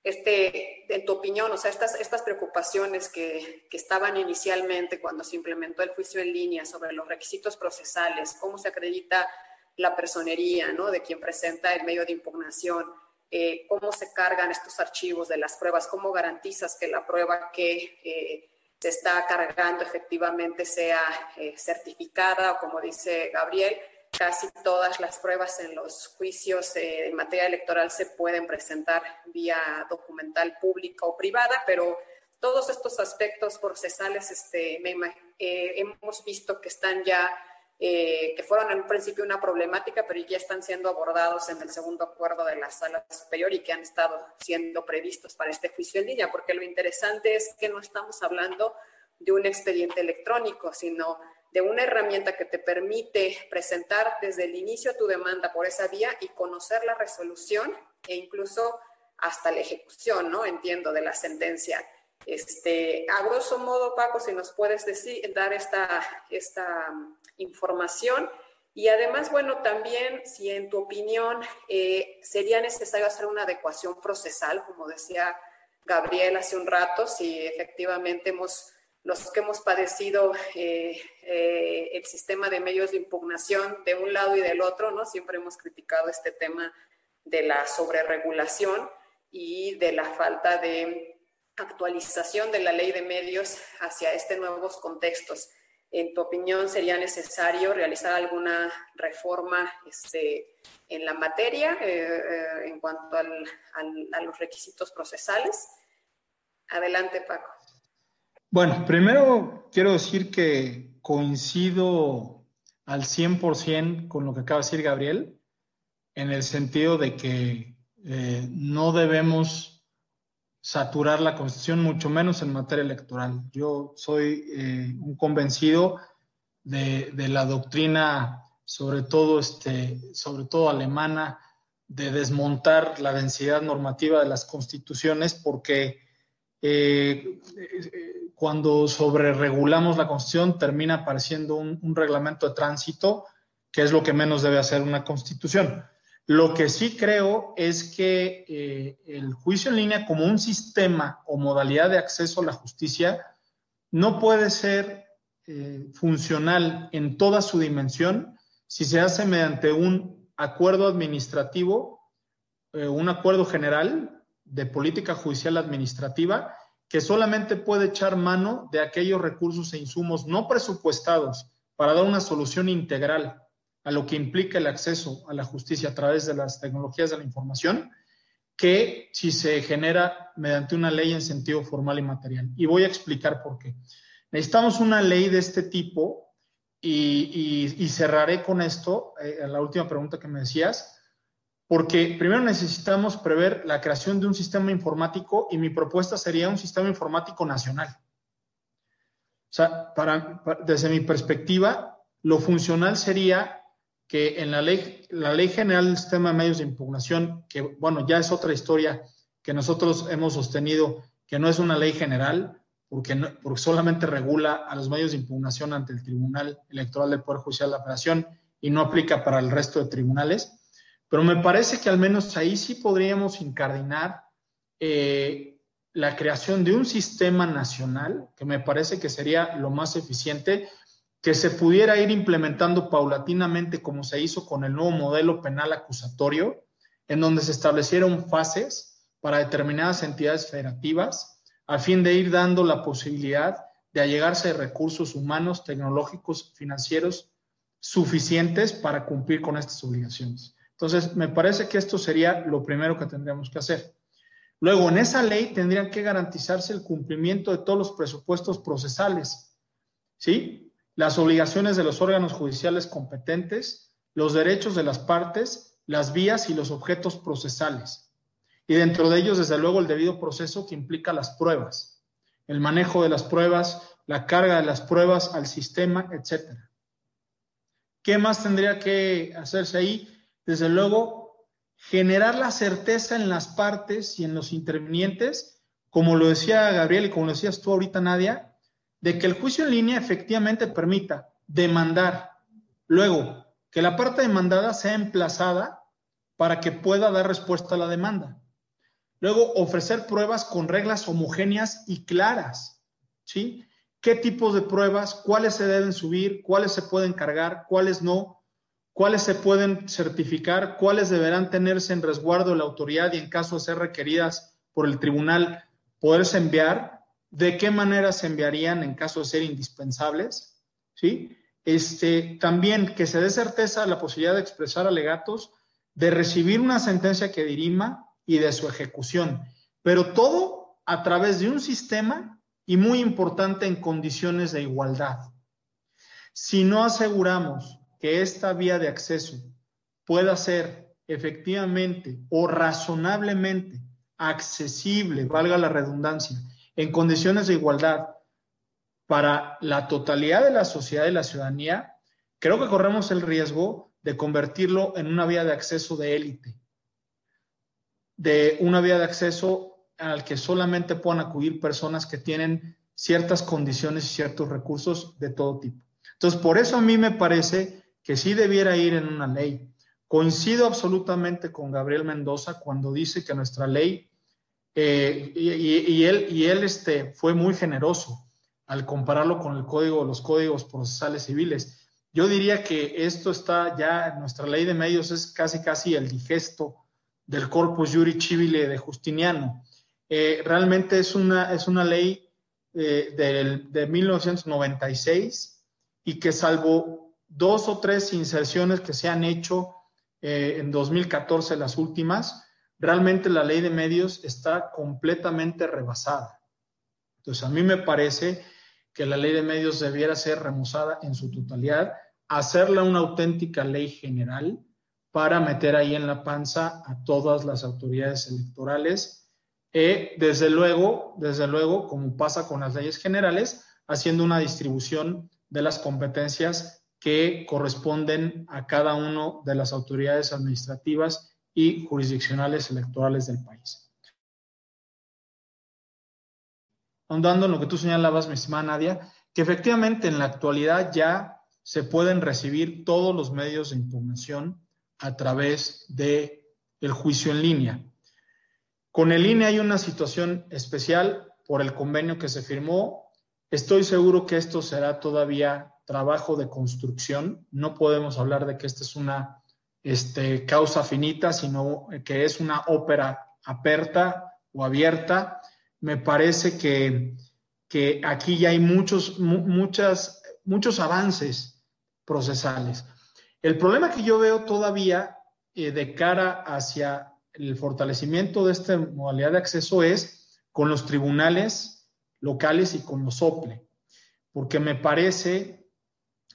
este, en tu opinión, o sea, estas, estas preocupaciones que, que, estaban inicialmente cuando se implementó el juicio en línea sobre los requisitos procesales, cómo se acredita la personería ¿no? de quien presenta el medio de impugnación, eh, cómo se cargan estos archivos de las pruebas, cómo garantizas que la prueba que eh, se está cargando efectivamente sea eh, certificada o como dice Gabriel, Casi todas las pruebas en los juicios eh, en materia electoral se pueden presentar vía documental pública o privada, pero todos estos aspectos procesales este, eh, hemos visto que están ya, eh, que fueron en un principio una problemática, pero ya están siendo abordados en el segundo acuerdo de la sala superior y que han estado siendo previstos para este juicio en línea, porque lo interesante es que no estamos hablando de un expediente electrónico, sino de una herramienta que te permite presentar desde el inicio tu demanda por esa vía y conocer la resolución e incluso hasta la ejecución, ¿no? Entiendo, de la sentencia. Este, a grosso modo, Paco, si nos puedes decir, dar esta, esta información. Y además, bueno, también si en tu opinión eh, sería necesario hacer una adecuación procesal, como decía Gabriel hace un rato, si efectivamente hemos los que hemos padecido eh, eh, el sistema de medios de impugnación de un lado y del otro, ¿no? Siempre hemos criticado este tema de la sobreregulación y de la falta de actualización de la ley de medios hacia estos nuevos contextos. En tu opinión, ¿sería necesario realizar alguna reforma este, en la materia eh, en cuanto a los requisitos procesales? Adelante, Paco. Bueno, primero quiero decir que coincido al 100% con lo que acaba de decir Gabriel, en el sentido de que eh, no debemos saturar la Constitución, mucho menos en materia electoral. Yo soy eh, un convencido de, la doctrina, sobre todo, este, sobre todo alemana, de desmontar la densidad normativa de las constituciones, porque eh, cuando sobreregulamos la Constitución termina apareciendo un, reglamento de tránsito, que es lo que menos debe hacer una Constitución. Lo que sí creo es que eh, el juicio en línea como un sistema o modalidad de acceso a la justicia no puede ser eh, funcional en toda su dimensión si se hace mediante un acuerdo administrativo, eh, un acuerdo general de política judicial administrativa que solamente puede echar mano de aquellos recursos e insumos no presupuestados para dar una solución integral a lo que implica el acceso a la justicia a través de las tecnologías de la información, que si se genera mediante una ley en sentido formal y material. Y voy a explicar por qué. Necesitamos una ley de este tipo y, cerraré con esto, eh, la última pregunta que me decías porque primero necesitamos prever la creación de un sistema informático y mi propuesta sería un sistema informático nacional. O sea, para, desde mi perspectiva, lo funcional sería que en la ley, la ley general del sistema de medios de impugnación, que bueno, ya es otra historia que nosotros hemos sostenido, que no es una ley general, porque, porque solamente regula a los medios de impugnación ante el Tribunal Electoral del Poder Judicial de la Federación y no aplica para el resto de tribunales Pero me parece que al menos ahí sí podríamos incardinar eh, la creación de un sistema nacional, que me parece que sería lo más eficiente, que se pudiera ir implementando paulatinamente como se hizo con el nuevo modelo penal acusatorio, en donde se establecieron fases para determinadas entidades federativas, a fin de ir dando la posibilidad de allegarse de recursos humanos, tecnológicos, financieros suficientes para cumplir con estas obligaciones. Entonces, me parece que esto sería lo primero que tendríamos que hacer. Luego, en esa ley tendrían que garantizarse el cumplimiento de todos los presupuestos procesales, ¿sí? Las obligaciones de los órganos judiciales competentes, los derechos de las partes, las vías y los objetos procesales. Y dentro de ellos, desde luego, el debido proceso que implica las pruebas, el manejo de las pruebas, la carga de las pruebas al sistema, etcétera. ¿Qué más tendría que hacerse ahí? Desde luego, generar la certeza en las partes y en los intervinientes, como lo decía Gabriel y como lo decías tú ahorita, Nadia, de que el juicio en línea efectivamente permita demandar. Luego, que la parte demandada sea emplazada para que pueda dar respuesta a la demanda. Luego, ofrecer pruebas con reglas homogéneas y claras. ¿Sí? ¿Qué tipos de pruebas? ¿Cuáles se deben subir? ¿Cuáles se pueden cargar? ¿Cuáles no? ¿Cuáles se pueden certificar? ¿Cuáles deberán tenerse en resguardo la autoridad y en caso de ser requeridas por el tribunal poderse enviar? ¿De qué manera se enviarían en caso de ser indispensables? ¿Sí? Este, también que se dé certeza la posibilidad de expresar alegatos, de recibir una sentencia que dirima y de su ejecución, pero todo a través de un sistema y muy importante en condiciones de igualdad. Si no aseguramos que esta vía de acceso pueda ser efectivamente o razonablemente accesible, valga la redundancia, en condiciones de igualdad para la totalidad de la sociedad y la ciudadanía, creo que corremos el riesgo de convertirlo en una vía de acceso de élite, de una vía de acceso al que solamente puedan acudir personas que tienen ciertas condiciones y ciertos recursos de todo tipo. Entonces, por eso a mí me parece que sí debiera ir en una ley. Coincido absolutamente con Gabriel Mendoza cuando dice que nuestra ley, eh, y, él, y él este, fue muy generoso al compararlo con el código, los códigos procesales civiles. Yo diría que esto está ya, nuestra ley de medios es casi casi el digesto del Corpus Juris Civile de Justiniano. Eh, realmente es una, es una ley eh, de 1996 y que salvo dos o tres inserciones que se han hecho eh, en 2014, las últimas, realmente la ley de medios está completamente rebasada. Entonces, a mí me parece que la ley de medios debiera ser remozada en su totalidad, hacerla una auténtica ley general para meter ahí en la panza a todas las autoridades electorales e, desde luego, desde luego, como pasa con las leyes generales, haciendo una distribución de las competencias que corresponden a cada una de las autoridades administrativas y jurisdiccionales electorales del país. Ahondando en lo que tú señalabas, mi estimada Nadia, que efectivamente en la actualidad ya se pueden recibir todos los medios de impugnación a través del el juicio en línea. Con el INE hay una situación especial por el convenio que se firmó. Estoy seguro que esto será todavía trabajo de construcción. No podemos hablar de que esta es una este, causa finita, sino que es una ópera aperta o abierta. Me parece que, aquí ya hay muchos, muchas, muchos avances procesales. El problema que yo veo todavía eh, de cara hacia el fortalecimiento de esta modalidad de acceso es con los tribunales locales y con los OPLE, porque me parece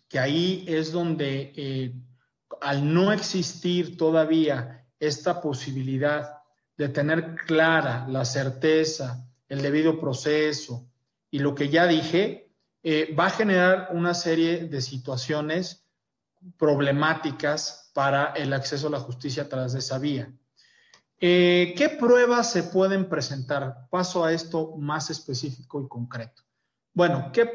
que ahí es donde, eh, al no existir todavía esta posibilidad de tener clara la certeza, el debido proceso y lo que ya dije, eh, va a generar una serie de situaciones problemáticas para el acceso a la justicia a través de esa vía. Eh, ¿Qué pruebas se pueden presentar? Paso a esto más específico y concreto. Bueno, ¿qué,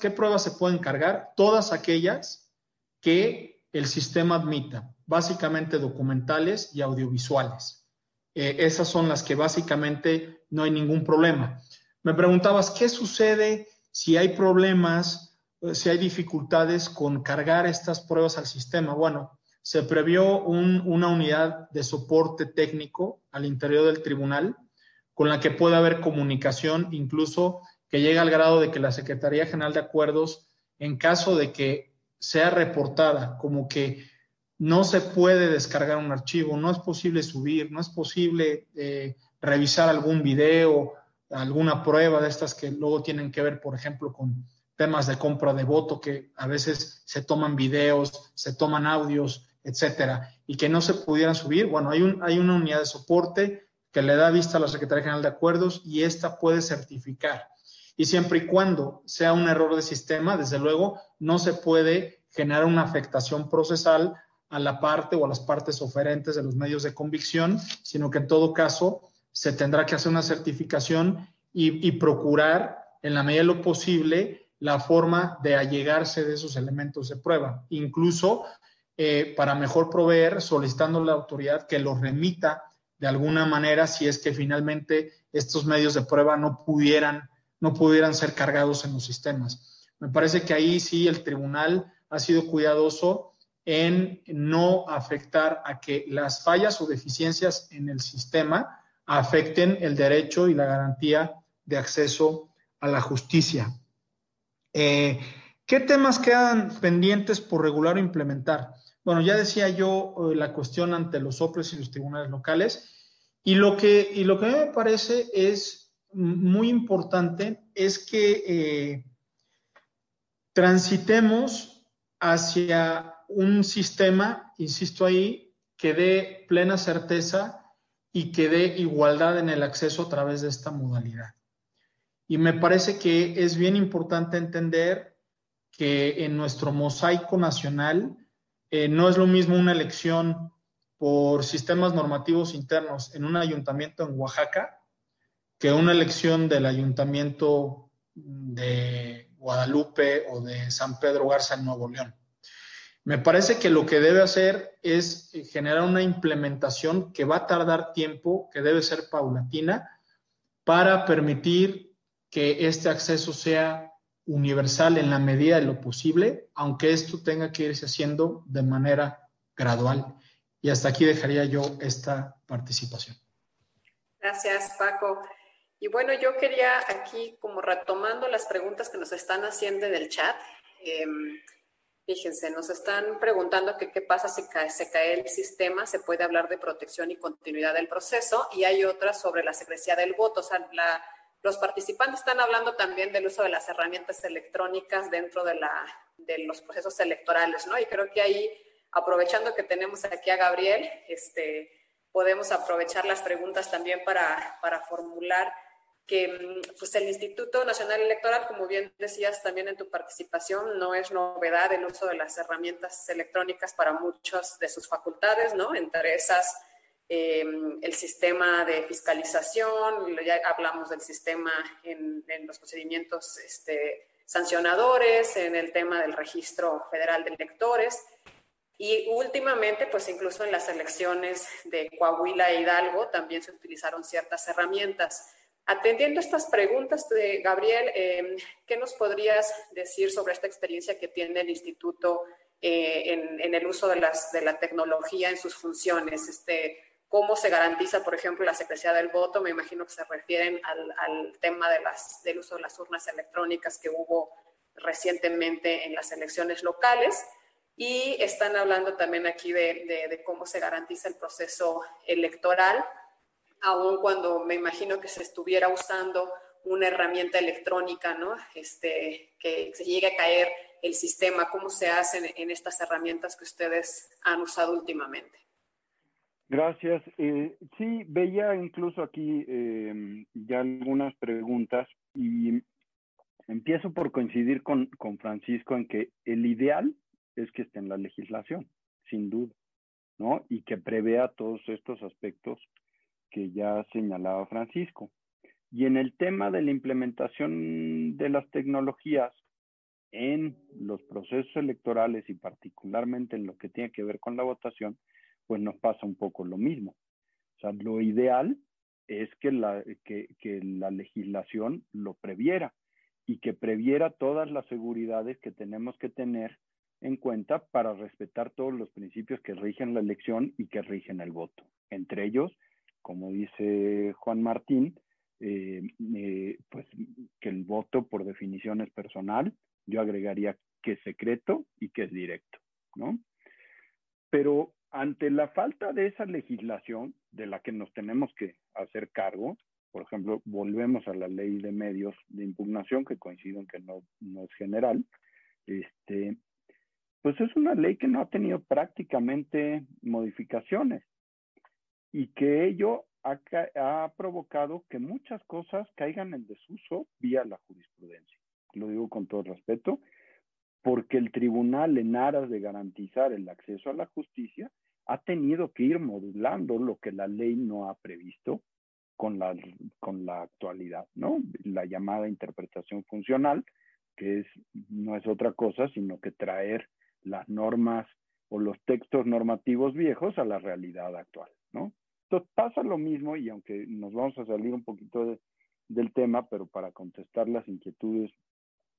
¿qué pruebas se pueden cargar? Todas aquellas que el sistema admita. básicamente documentales y audiovisuales. Eh, esas son las que básicamente no hay ningún problema. Me preguntabas, ¿qué sucede si hay problemas, eh, si hay dificultades con cargar estas pruebas al sistema? Bueno, se previó una unidad de soporte técnico al interior del tribunal con la que puede haber comunicación, incluso que llegue al grado de que la Secretaría General de Acuerdos, en caso de que sea reportada como que no se puede descargar un archivo, no es posible subir, no es posible eh, revisar algún video, alguna prueba de estas que luego tienen que ver, por ejemplo, con temas de compra de voto, que a veces se toman videos, se toman audios, etcétera, y que no se pudieran subir. Bueno, hay, un, hay una unidad de soporte que le da vista a la Secretaría General de Acuerdos y esta puede certificar. Y siempre y cuando sea un error de sistema, desde luego, no se puede generar una afectación procesal a la parte o a las partes oferentes de los medios de convicción, sino que en todo caso se tendrá que hacer una certificación y, y procurar, en la medida de lo posible, la forma de allegarse de esos elementos de prueba. Incluso eh, para mejor proveer, solicitando a la autoridad que lo remita de alguna manera si es que finalmente estos medios de prueba no pudieran, no pudieran ser cargados en los sistemas. Me parece que ahí sí el tribunal ha sido cuidadoso en no afectar a que las fallas o deficiencias en el sistema afecten el derecho y la garantía de acceso a la justicia. Eh, ¿Qué temas quedan pendientes por regular o implementar? Bueno, ya decía yo eh, la cuestión ante los OPRES y los tribunales locales, y lo que, y lo que me parece es muy importante es que eh, transitemos hacia un sistema, insisto ahí, que dé plena certeza y que dé igualdad en el acceso a través de esta modalidad. Y me parece que es bien importante entender que en nuestro mosaico nacional eh, no es lo mismo una elección por sistemas normativos internos en un ayuntamiento en Oaxaca que una elección del ayuntamiento de Guadalupe o de San Pedro Garza en Nuevo León. Me parece que lo que debe hacer es generar una implementación que va a tardar tiempo, que debe ser paulatina, para permitir que este acceso sea universal en la medida de lo posible, aunque esto tenga que irse haciendo de manera gradual. Y hasta aquí dejaría yo esta participación. Gracias, Paco. Y bueno, yo quería aquí, como retomando las preguntas que nos están haciendo en el chat, em, fíjense, nos están preguntando que qué pasa si se cae el sistema, se puede hablar de protección y continuidad del proceso, y hay otras sobre la secrecía del voto, o sea, la, los participantes están hablando también del uso de las herramientas electrónicas dentro de, la, de los procesos electorales, ¿no? Y creo que ahí, aprovechando que tenemos aquí a Gabriel, este, podemos aprovechar las preguntas también para, para formular que mm, pues el Instituto Nacional Electoral, como bien decías también en tu participación, no es novedad el uso de las herramientas electrónicas para muchas de sus facultades, ¿no? Entre esas eh, el sistema de fiscalización, ya hablamos del sistema en, los procedimientos este, sancionadores, en el tema del registro federal de electores. Y últimamente, pues incluso en las elecciones de Coahuila e Hidalgo también se utilizaron ciertas herramientas. Atendiendo estas preguntas de Gabriel, eh, ¿qué nos podrías decir sobre esta experiencia que tiene el instituto eh, en, el uso de, las, de la tecnología en sus funciones? Este, cómo se garantiza, por ejemplo, la secrecía del voto. Me imagino que se refieren al, tema de las, del uso de las urnas electrónicas que hubo recientemente en las elecciones locales. Y están hablando también aquí de, cómo se garantiza el proceso electoral, aun cuando me imagino que se estuviera usando una herramienta electrónica, ¿no? Este, que se llegue a caer el sistema, cómo se hacen en estas herramientas que ustedes han usado últimamente. Gracias. Eh, sí, veía incluso aquí em, ya algunas preguntas y empiezo por coincidir con, con, Francisco en que el ideal es que esté en la legislación, sin duda, ¿no? Y que prevea todos estos aspectos que ya señalaba Francisco. Y en el tema de la implementación de las tecnologías, en los procesos electorales y particularmente en lo que tiene que ver con la votación, pues nos pasa un poco lo mismo. O sea, lo ideal es que la, que, la legislación lo previera y que previera todas las seguridades que tenemos que tener en cuenta para respetar todos los principios que rigen la elección y que rigen el voto. Entre ellos, como dice Juan Martín, eh, eh, pues que el voto por definición es personal, yo agregaría que es secreto y que es directo, ¿no? Pero ante la falta de esa legislación de la que nos tenemos que hacer cargo, por ejemplo, volvemos a la ley de medios de impugnación, que coincido en que no, no es general, este, pues es una ley que no ha tenido prácticamente modificaciones y que ello ha, ha, provocado que muchas cosas caigan en desuso vía la jurisprudencia. Lo digo con todo respeto, porque el tribunal, en aras de garantizar el acceso a la justicia, ha tenido que ir modulando lo que la ley no ha previsto con la, con la actualidad, ¿no? La llamada interpretación funcional, que es, no es otra cosa, sino que traer las normas o los textos normativos viejos a la realidad actual, ¿no? Entonces pasa lo mismo y aunque nos vamos a salir un poquito del tema, pero para contestar las inquietudes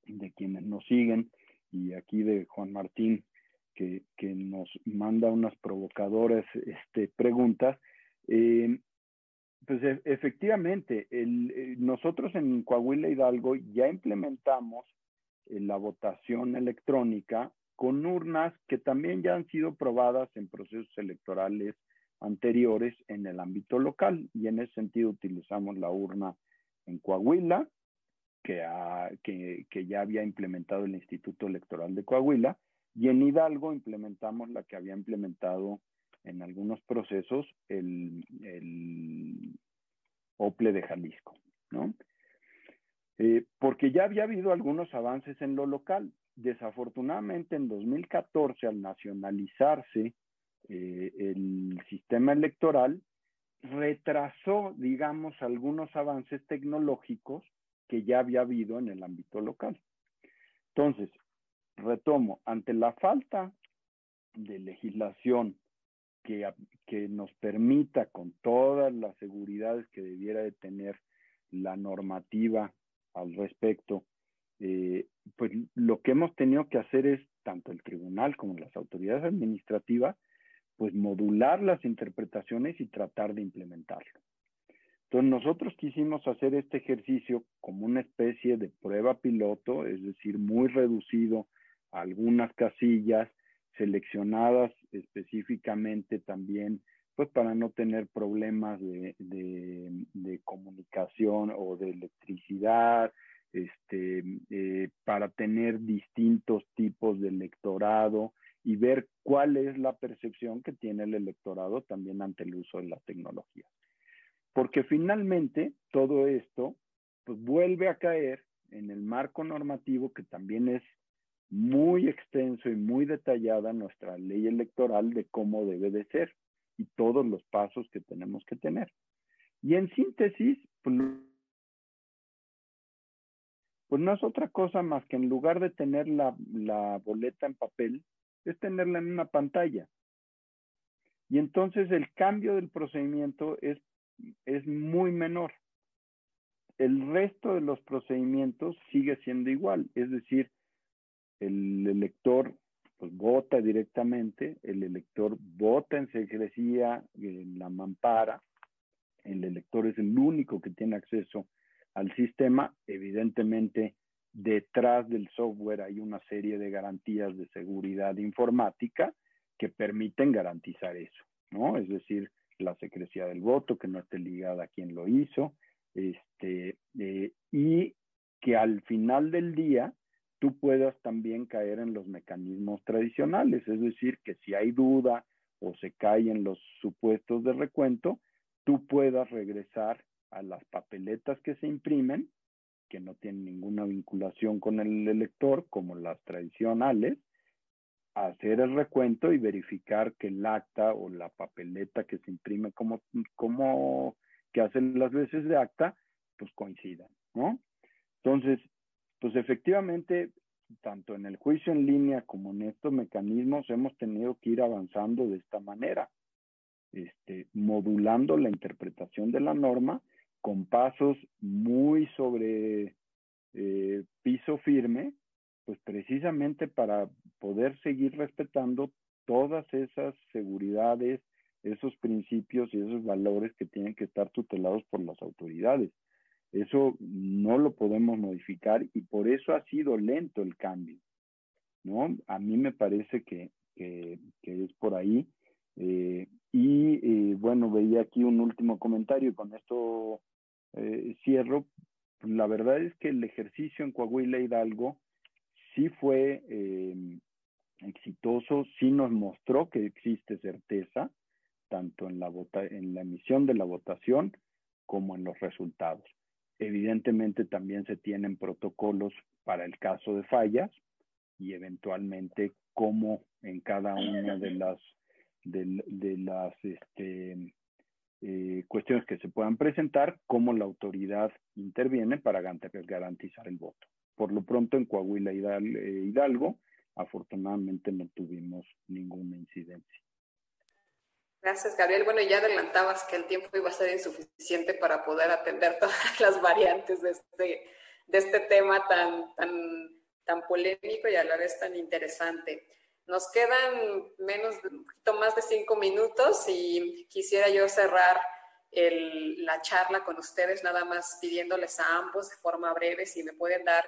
de quienes nos siguen y aquí de Juan Martín, que, nos manda unas provocadoras este, preguntas. Eh, pues e, efectivamente, eh, nosotros en Coahuila Hidalgo ya implementamos eh, la votación electrónica con urnas que también ya han sido probadas en procesos electorales anteriores en el ámbito local y en ese sentido utilizamos la urna en Coahuila, que, que, ya había implementado el Instituto Electoral de Coahuila, y en Hidalgo implementamos la que había implementado en algunos procesos el, OPLE de Jalisco, ¿no? Eh, porque ya había habido algunos avances en lo local. Desafortunadamente, en 2014, al nacionalizarse eh, el sistema electoral, retrasó, digamos, algunos avances tecnológicos que ya había habido en el ámbito local. Entonces, retomo, ante la falta de legislación que, que, nos permita con todas las seguridades que debiera de tener la normativa al respecto, eh, pues lo que hemos tenido que hacer es, tanto el tribunal como las autoridades administrativas, pues modular las interpretaciones y tratar de implementarlo. Entonces nosotros quisimos hacer este ejercicio como una especie de prueba piloto, es decir, muy reducido algunas casillas seleccionadas específicamente también, pues para no tener problemas de, comunicación o de electricidad, este, eh, para tener distintos tipos de electorado y ver cuál es la percepción que tiene el electorado también ante el uso de la tecnología. Porque finalmente todo esto pues, vuelve a caer en el marco normativo que también es muy extenso y muy detallada nuestra ley electoral de cómo debe de ser y todos los pasos que tenemos que tener. Y en síntesis, pues, pues no es otra cosa más que en lugar de tener la, la boleta en papel, es tenerla en una pantalla. Y entonces el cambio del procedimiento es es muy menor. El resto de los procedimientos sigue siendo igual, es decir, el elector pues, vota directamente, el elector vota en secrecía, en la mampara, el elector es el único que tiene acceso al sistema, evidentemente detrás del software hay una serie de garantías de seguridad informática que permiten garantizar eso, ¿no? Es decir, la secrecía del voto, que no esté ligada a quien lo hizo, este, eh, y que al final del día tú puedas también caer en los mecanismos tradicionales, es decir, que si hay duda o se caen los supuestos de recuento, tú puedas regresar a las papeletas que se imprimen, que no tienen ninguna vinculación con el elector, como las tradicionales, hacer el recuento y verificar que el acta o la papeleta que se imprime como, como que hacen las veces de acta, pues coincidan, ¿no? Entonces, pues efectivamente tanto en el juicio en línea como en estos mecanismos hemos tenido que ir avanzando de esta manera, este, modulando la interpretación de la norma con pasos muy sobre eh, piso firme, pues precisamente para poder seguir respetando todas esas seguridades, esos principios y esos valores que tienen que estar tutelados por las autoridades. Eso no lo podemos modificar y por eso ha sido lento el cambio. ¿no? A mí me parece que, es por ahí. Eh, y eh, bueno, veía aquí un último comentario y con esto eh, cierro. La verdad es que el ejercicio en Coahuila Hidalgo sí fue exitoso, sí nos mostró que existe certeza, tanto en la, en la emisión de la votación como en los resultados. Evidentemente también se tienen protocolos para el caso de fallas y eventualmente cómo en cada una de las de, las este, eh, cuestiones que se puedan presentar, cómo la autoridad interviene para garantizar el voto. Por lo pronto en Coahuila eh, Hidalgo, afortunadamente no tuvimos ninguna incidencia. Gracias, Gabriel. Bueno, ya adelantabas que el tiempo iba a ser insuficiente para poder atender todas las variantes de este, este tema tan, polémico y a la vez tan interesante. Nos quedan menos, un poquito más de cinco minutos y quisiera yo cerrar la charla con ustedes, nada más pidiéndoles a ambos de forma breve si me pueden dar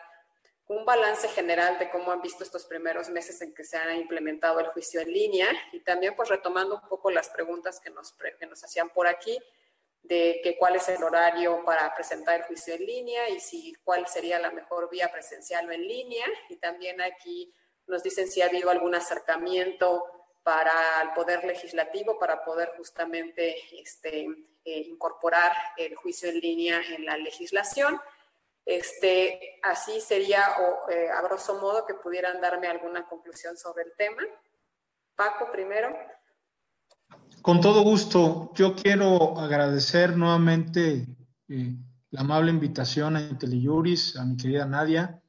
un balance general de cómo han visto estos primeros meses en que se ha implementado el juicio en línea y también pues retomando un poco las preguntas que nos, que nos hacían por aquí de que cuál es el horario para presentar el juicio en línea y si cuál sería la mejor vía presencial o en línea. Y también aquí nos dicen si ha habido algún acercamiento para el poder legislativo para poder justamente este, eh, incorporar el juicio en línea en la legislación este, así sería, o, eh, a grosso modo, que pudieran darme alguna conclusión sobre el tema. Paco, primero. Con todo gusto. Yo quiero agradecer nuevamente eh, la amable invitación a IntelliJuris, a mi querida Nadia,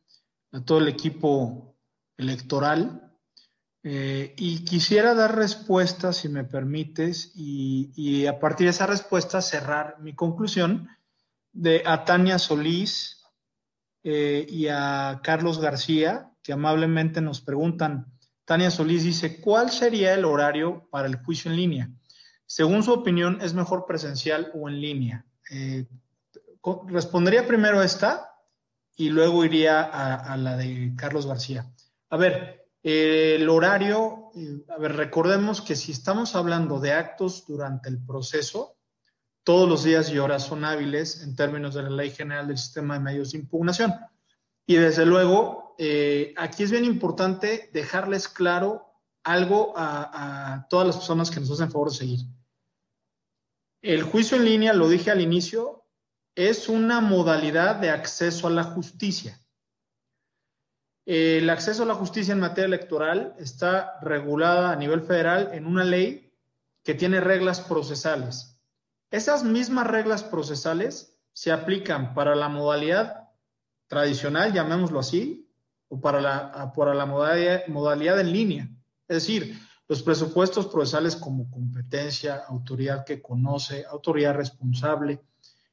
a todo el equipo electoral. Eh, y quisiera dar respuestas, si me permites, y, y, a partir de esa respuesta cerrar mi conclusión de a Tania Solís, eh, y a Carlos García, que amablemente nos preguntan. Tania Solís dice, ¿cuál sería el horario para el juicio en línea? Según su opinión, ¿es mejor presencial o en línea? Eh, respondería primero esta y luego iría a, la de Carlos García. A ver, el horario, eh, a ver, recordemos que si estamos hablando de actos durante el proceso, todos los días y horas son hábiles en términos de la Ley General del Sistema de Medios de Impugnación. Y desde luego, eh, aquí es bien importante dejarles claro algo a, a, todas las personas que nos hacen favor de seguir. El juicio en línea, lo dije al inicio, es una modalidad de acceso a la justicia. El acceso a la justicia en materia electoral está regulada a nivel federal en una ley que tiene reglas procesales. Esas mismas reglas procesales se aplican para la modalidad tradicional, llamémoslo así, o para la, modalidad, modalidad en línea. Es decir, los presupuestos procesales como competencia, autoridad que conoce, autoridad responsable,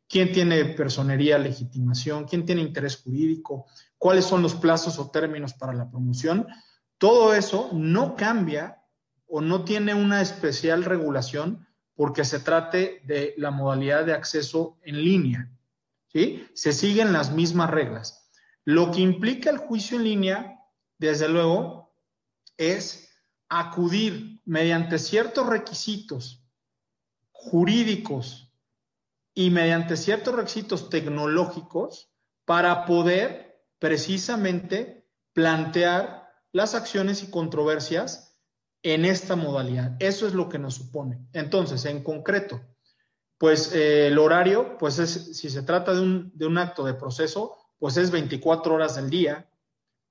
quién tiene personería, legitimación, quién tiene interés jurídico, cuáles son los plazos o términos para la promoción, todo eso no cambia o no tiene una especial regulación porque se trate de la modalidad de acceso en línea. ¿sí? Se siguen las mismas reglas. Lo que implica el juicio en línea, desde luego, es acudir mediante ciertos requisitos jurídicos y mediante ciertos requisitos tecnológicos para poder precisamente plantear las acciones y controversias en esta modalidad. Eso es lo que nos supone. Entonces, en concreto, pues eh, el horario, pues es, si se trata de un, de un, acto de proceso, pues es 24 horas del día,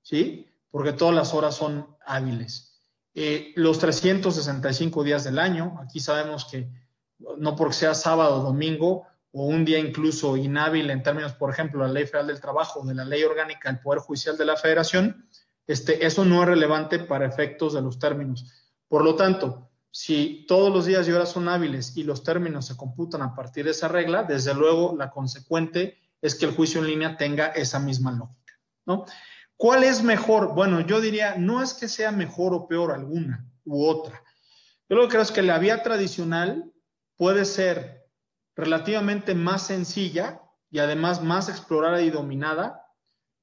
¿sí? Porque todas las horas son hábiles. Eh, los 365 días del año, aquí sabemos que no porque sea sábado o domingo o un día incluso inhábil en términos, por ejemplo, la Ley Federal del Trabajo, de la Ley Orgánica del Poder Judicial de la Federación, este, eso no es relevante para efectos de los términos. Por lo tanto, si todos los días y horas son hábiles y los términos se computan a partir de esa regla, desde luego la consecuente es que el juicio en línea tenga esa misma lógica, ¿no? ¿Cuál es mejor? Bueno, yo diría, no es que sea mejor o peor alguna u otra. Yo lo que creo es que la vía tradicional puede ser relativamente más sencilla y además más explorada y dominada,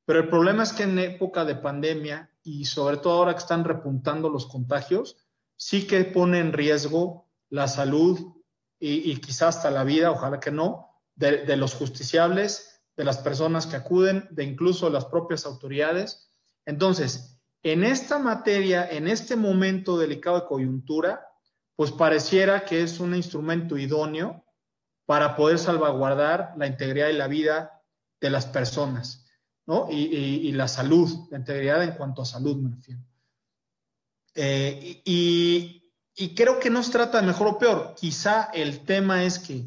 pero el problema es que en época de pandemia y sobre todo ahora que están repuntando los contagios, sí que pone en riesgo la salud y, quizás hasta la vida, ojalá que no, de, los justiciables, de las personas que acuden, de incluso las propias autoridades. Entonces, en esta materia, en este momento delicado de coyuntura, pues pareciera que es un instrumento idóneo para poder salvaguardar la integridad y la vida de las personas, ¿no? Y, la salud, la integridad en cuanto a salud me refiero. Eh, y, creo que no se trata de mejor o peor. Quizá el tema es que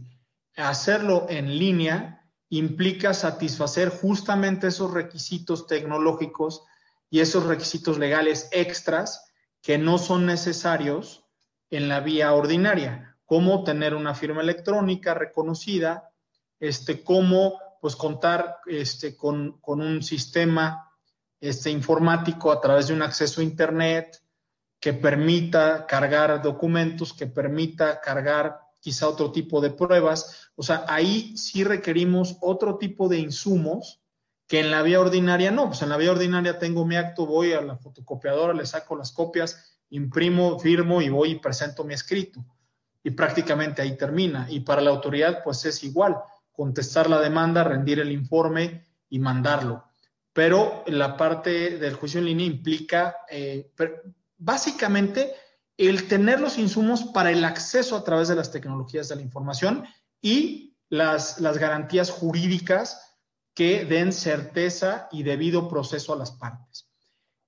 hacerlo en línea implica satisfacer justamente esos requisitos tecnológicos y esos requisitos legales extras que no son necesarios en la vía ordinaria, como tener una firma electrónica reconocida, este, cómo pues contar este, con, un sistema este, informático a través de un acceso a Internet que permita cargar documentos, que permita cargar quizá otro tipo de pruebas. O sea, ahí sí requerimos otro tipo de insumos que en la vía ordinaria no. Pues en la vía ordinaria tengo mi acto, voy a la fotocopiadora, le saco las copias imprimo, firmo y voy y presento mi escrito. Y prácticamente ahí termina. Y para la autoridad, pues es igual, contestar la demanda, rendir el informe y mandarlo. Pero la parte del juicio en línea implica eh, básicamente el tener los insumos para el acceso a través de las tecnologías de la información y las, las garantías jurídicas que den certeza y debido proceso a las partes.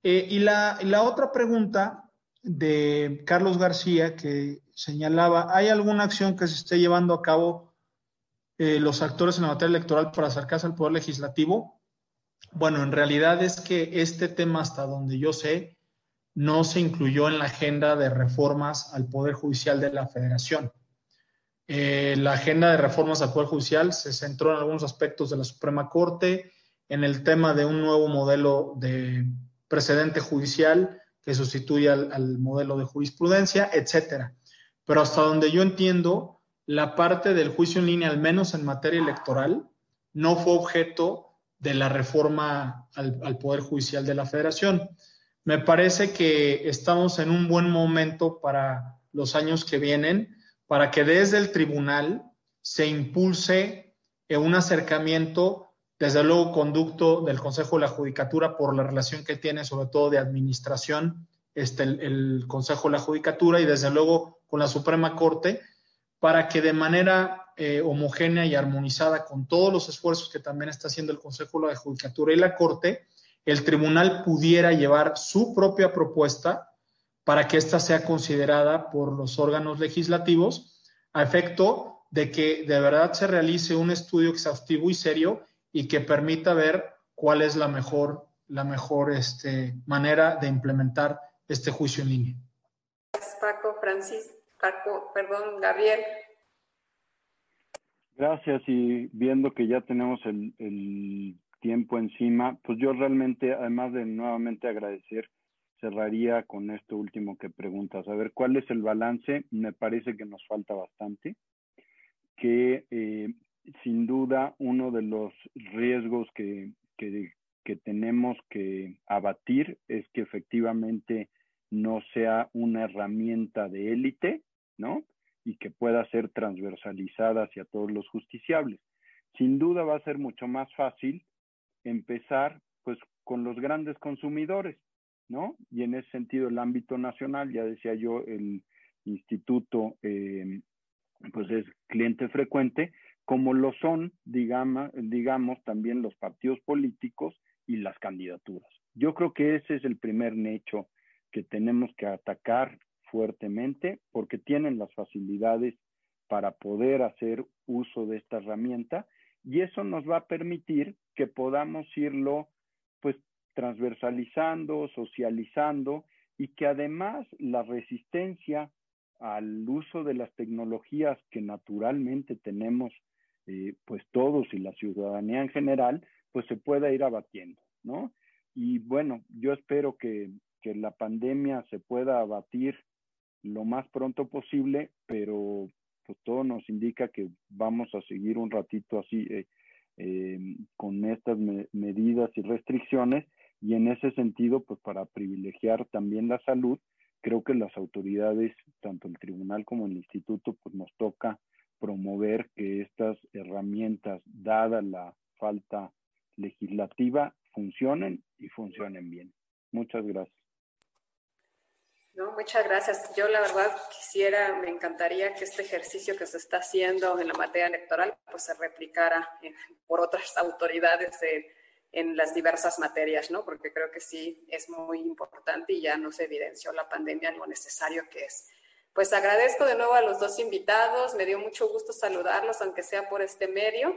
Eh, y, la, la otra pregunta de Carlos García que señalaba, ¿hay alguna acción que se esté llevando a cabo eh, los actores en la materia electoral para acercarse al Poder Legislativo? Bueno, en realidad es que este tema, hasta donde yo sé, no se incluyó en la agenda de reformas al Poder Judicial de la Federación. Eh, la agenda de reformas al Poder Judicial se centró en algunos aspectos de la Suprema Corte, en el tema de un nuevo modelo de precedente judicial, que sustituye al, modelo de jurisprudencia, etcétera. Pero hasta donde yo entiendo, la parte del juicio en línea, al menos en materia electoral, no fue objeto de la reforma al, al, Poder Judicial de la Federación. Me parece que estamos en un buen momento para los años que vienen, para que desde el tribunal se impulse un acercamiento desde luego, conducto del Consejo de la Judicatura por la relación que tiene, sobre todo de administración, este, el, Consejo de la Judicatura y desde luego con la Suprema Corte, para que de manera eh, homogénea y armonizada con todos los esfuerzos que también está haciendo el Consejo de la Judicatura y la Corte, el tribunal pudiera llevar su propia propuesta para que ésta sea considerada por los órganos legislativos a efecto de que de verdad se realice un estudio exhaustivo y serio y que permita ver cuál es la mejor, la mejor este, manera de implementar este juicio en línea. Paco, Francis, Paco, perdón, Gabriel. Gracias y viendo que ya tenemos el, el tiempo encima, pues yo realmente, además de nuevamente agradecer, cerraría con esto último que preguntas. A ver, ¿cuál es el balance? Me parece que nos falta bastante, que eh, sin duda uno de los riesgos que, tenemos que abatir es que efectivamente no sea una herramienta de élite, ¿no? Y que pueda ser transversalizada hacia todos los justiciables. Sin duda va a ser mucho más fácil empezar pues con los grandes consumidores, ¿no? Y en ese sentido el ámbito nacional, ya decía yo, el instituto eh, pues es cliente frecuente, como lo son, digamos, digamos, también los partidos políticos y las candidaturas. Yo creo que ese es el primer hecho que tenemos que atacar fuertemente porque tienen las facilidades para poder hacer uso de esta herramienta y eso nos va a permitir que podamos irlo pues transversalizando, socializando y que además la resistencia al uso de las tecnologías que naturalmente tenemos eh, pues todos y la ciudadanía en general, pues se pueda ir abatiendo, ¿no? Y bueno, yo espero que, que la pandemia se pueda abatir lo más pronto posible, pero pues todo nos indica que vamos a seguir un ratito así eh, eh, con estas medidas y restricciones y en ese sentido, pues para privilegiar también la salud, creo que las autoridades, tanto el tribunal como el instituto, pues nos toca promover que estas herramientas, dada la falta legislativa, funcionen y funcionen bien. Muchas gracias. No, muchas gracias. Yo la verdad quisiera, me encantaría que este ejercicio que se está haciendo en la materia electoral pues se replicara por otras autoridades en las diversas materias, ¿no? Porque creo que sí es muy importante y ya nos evidenció la pandemia lo necesario que es. Pues agradezco de nuevo a los dos invitados, me dio mucho gusto saludarlos, aunque sea por este medio.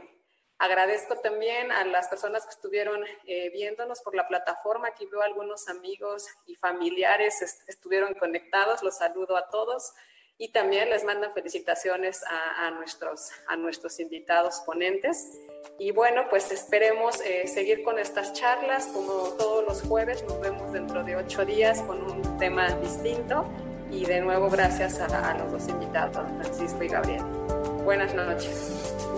Agradezco también a las personas que estuvieron eh, viéndonos por la plataforma. Aquí veo algunos amigos y familiares estuvieron conectados. Los saludo a todos y también les mando felicitaciones a, nuestros, a nuestros invitados ponentes. Y bueno, pues esperemos eh, seguir con estas charlas como todos los jueves. Nos vemos dentro de ocho días con un tema distinto. Y de nuevo, gracias a, a los dos invitados, Francisco y Gabriel. Buenas noches.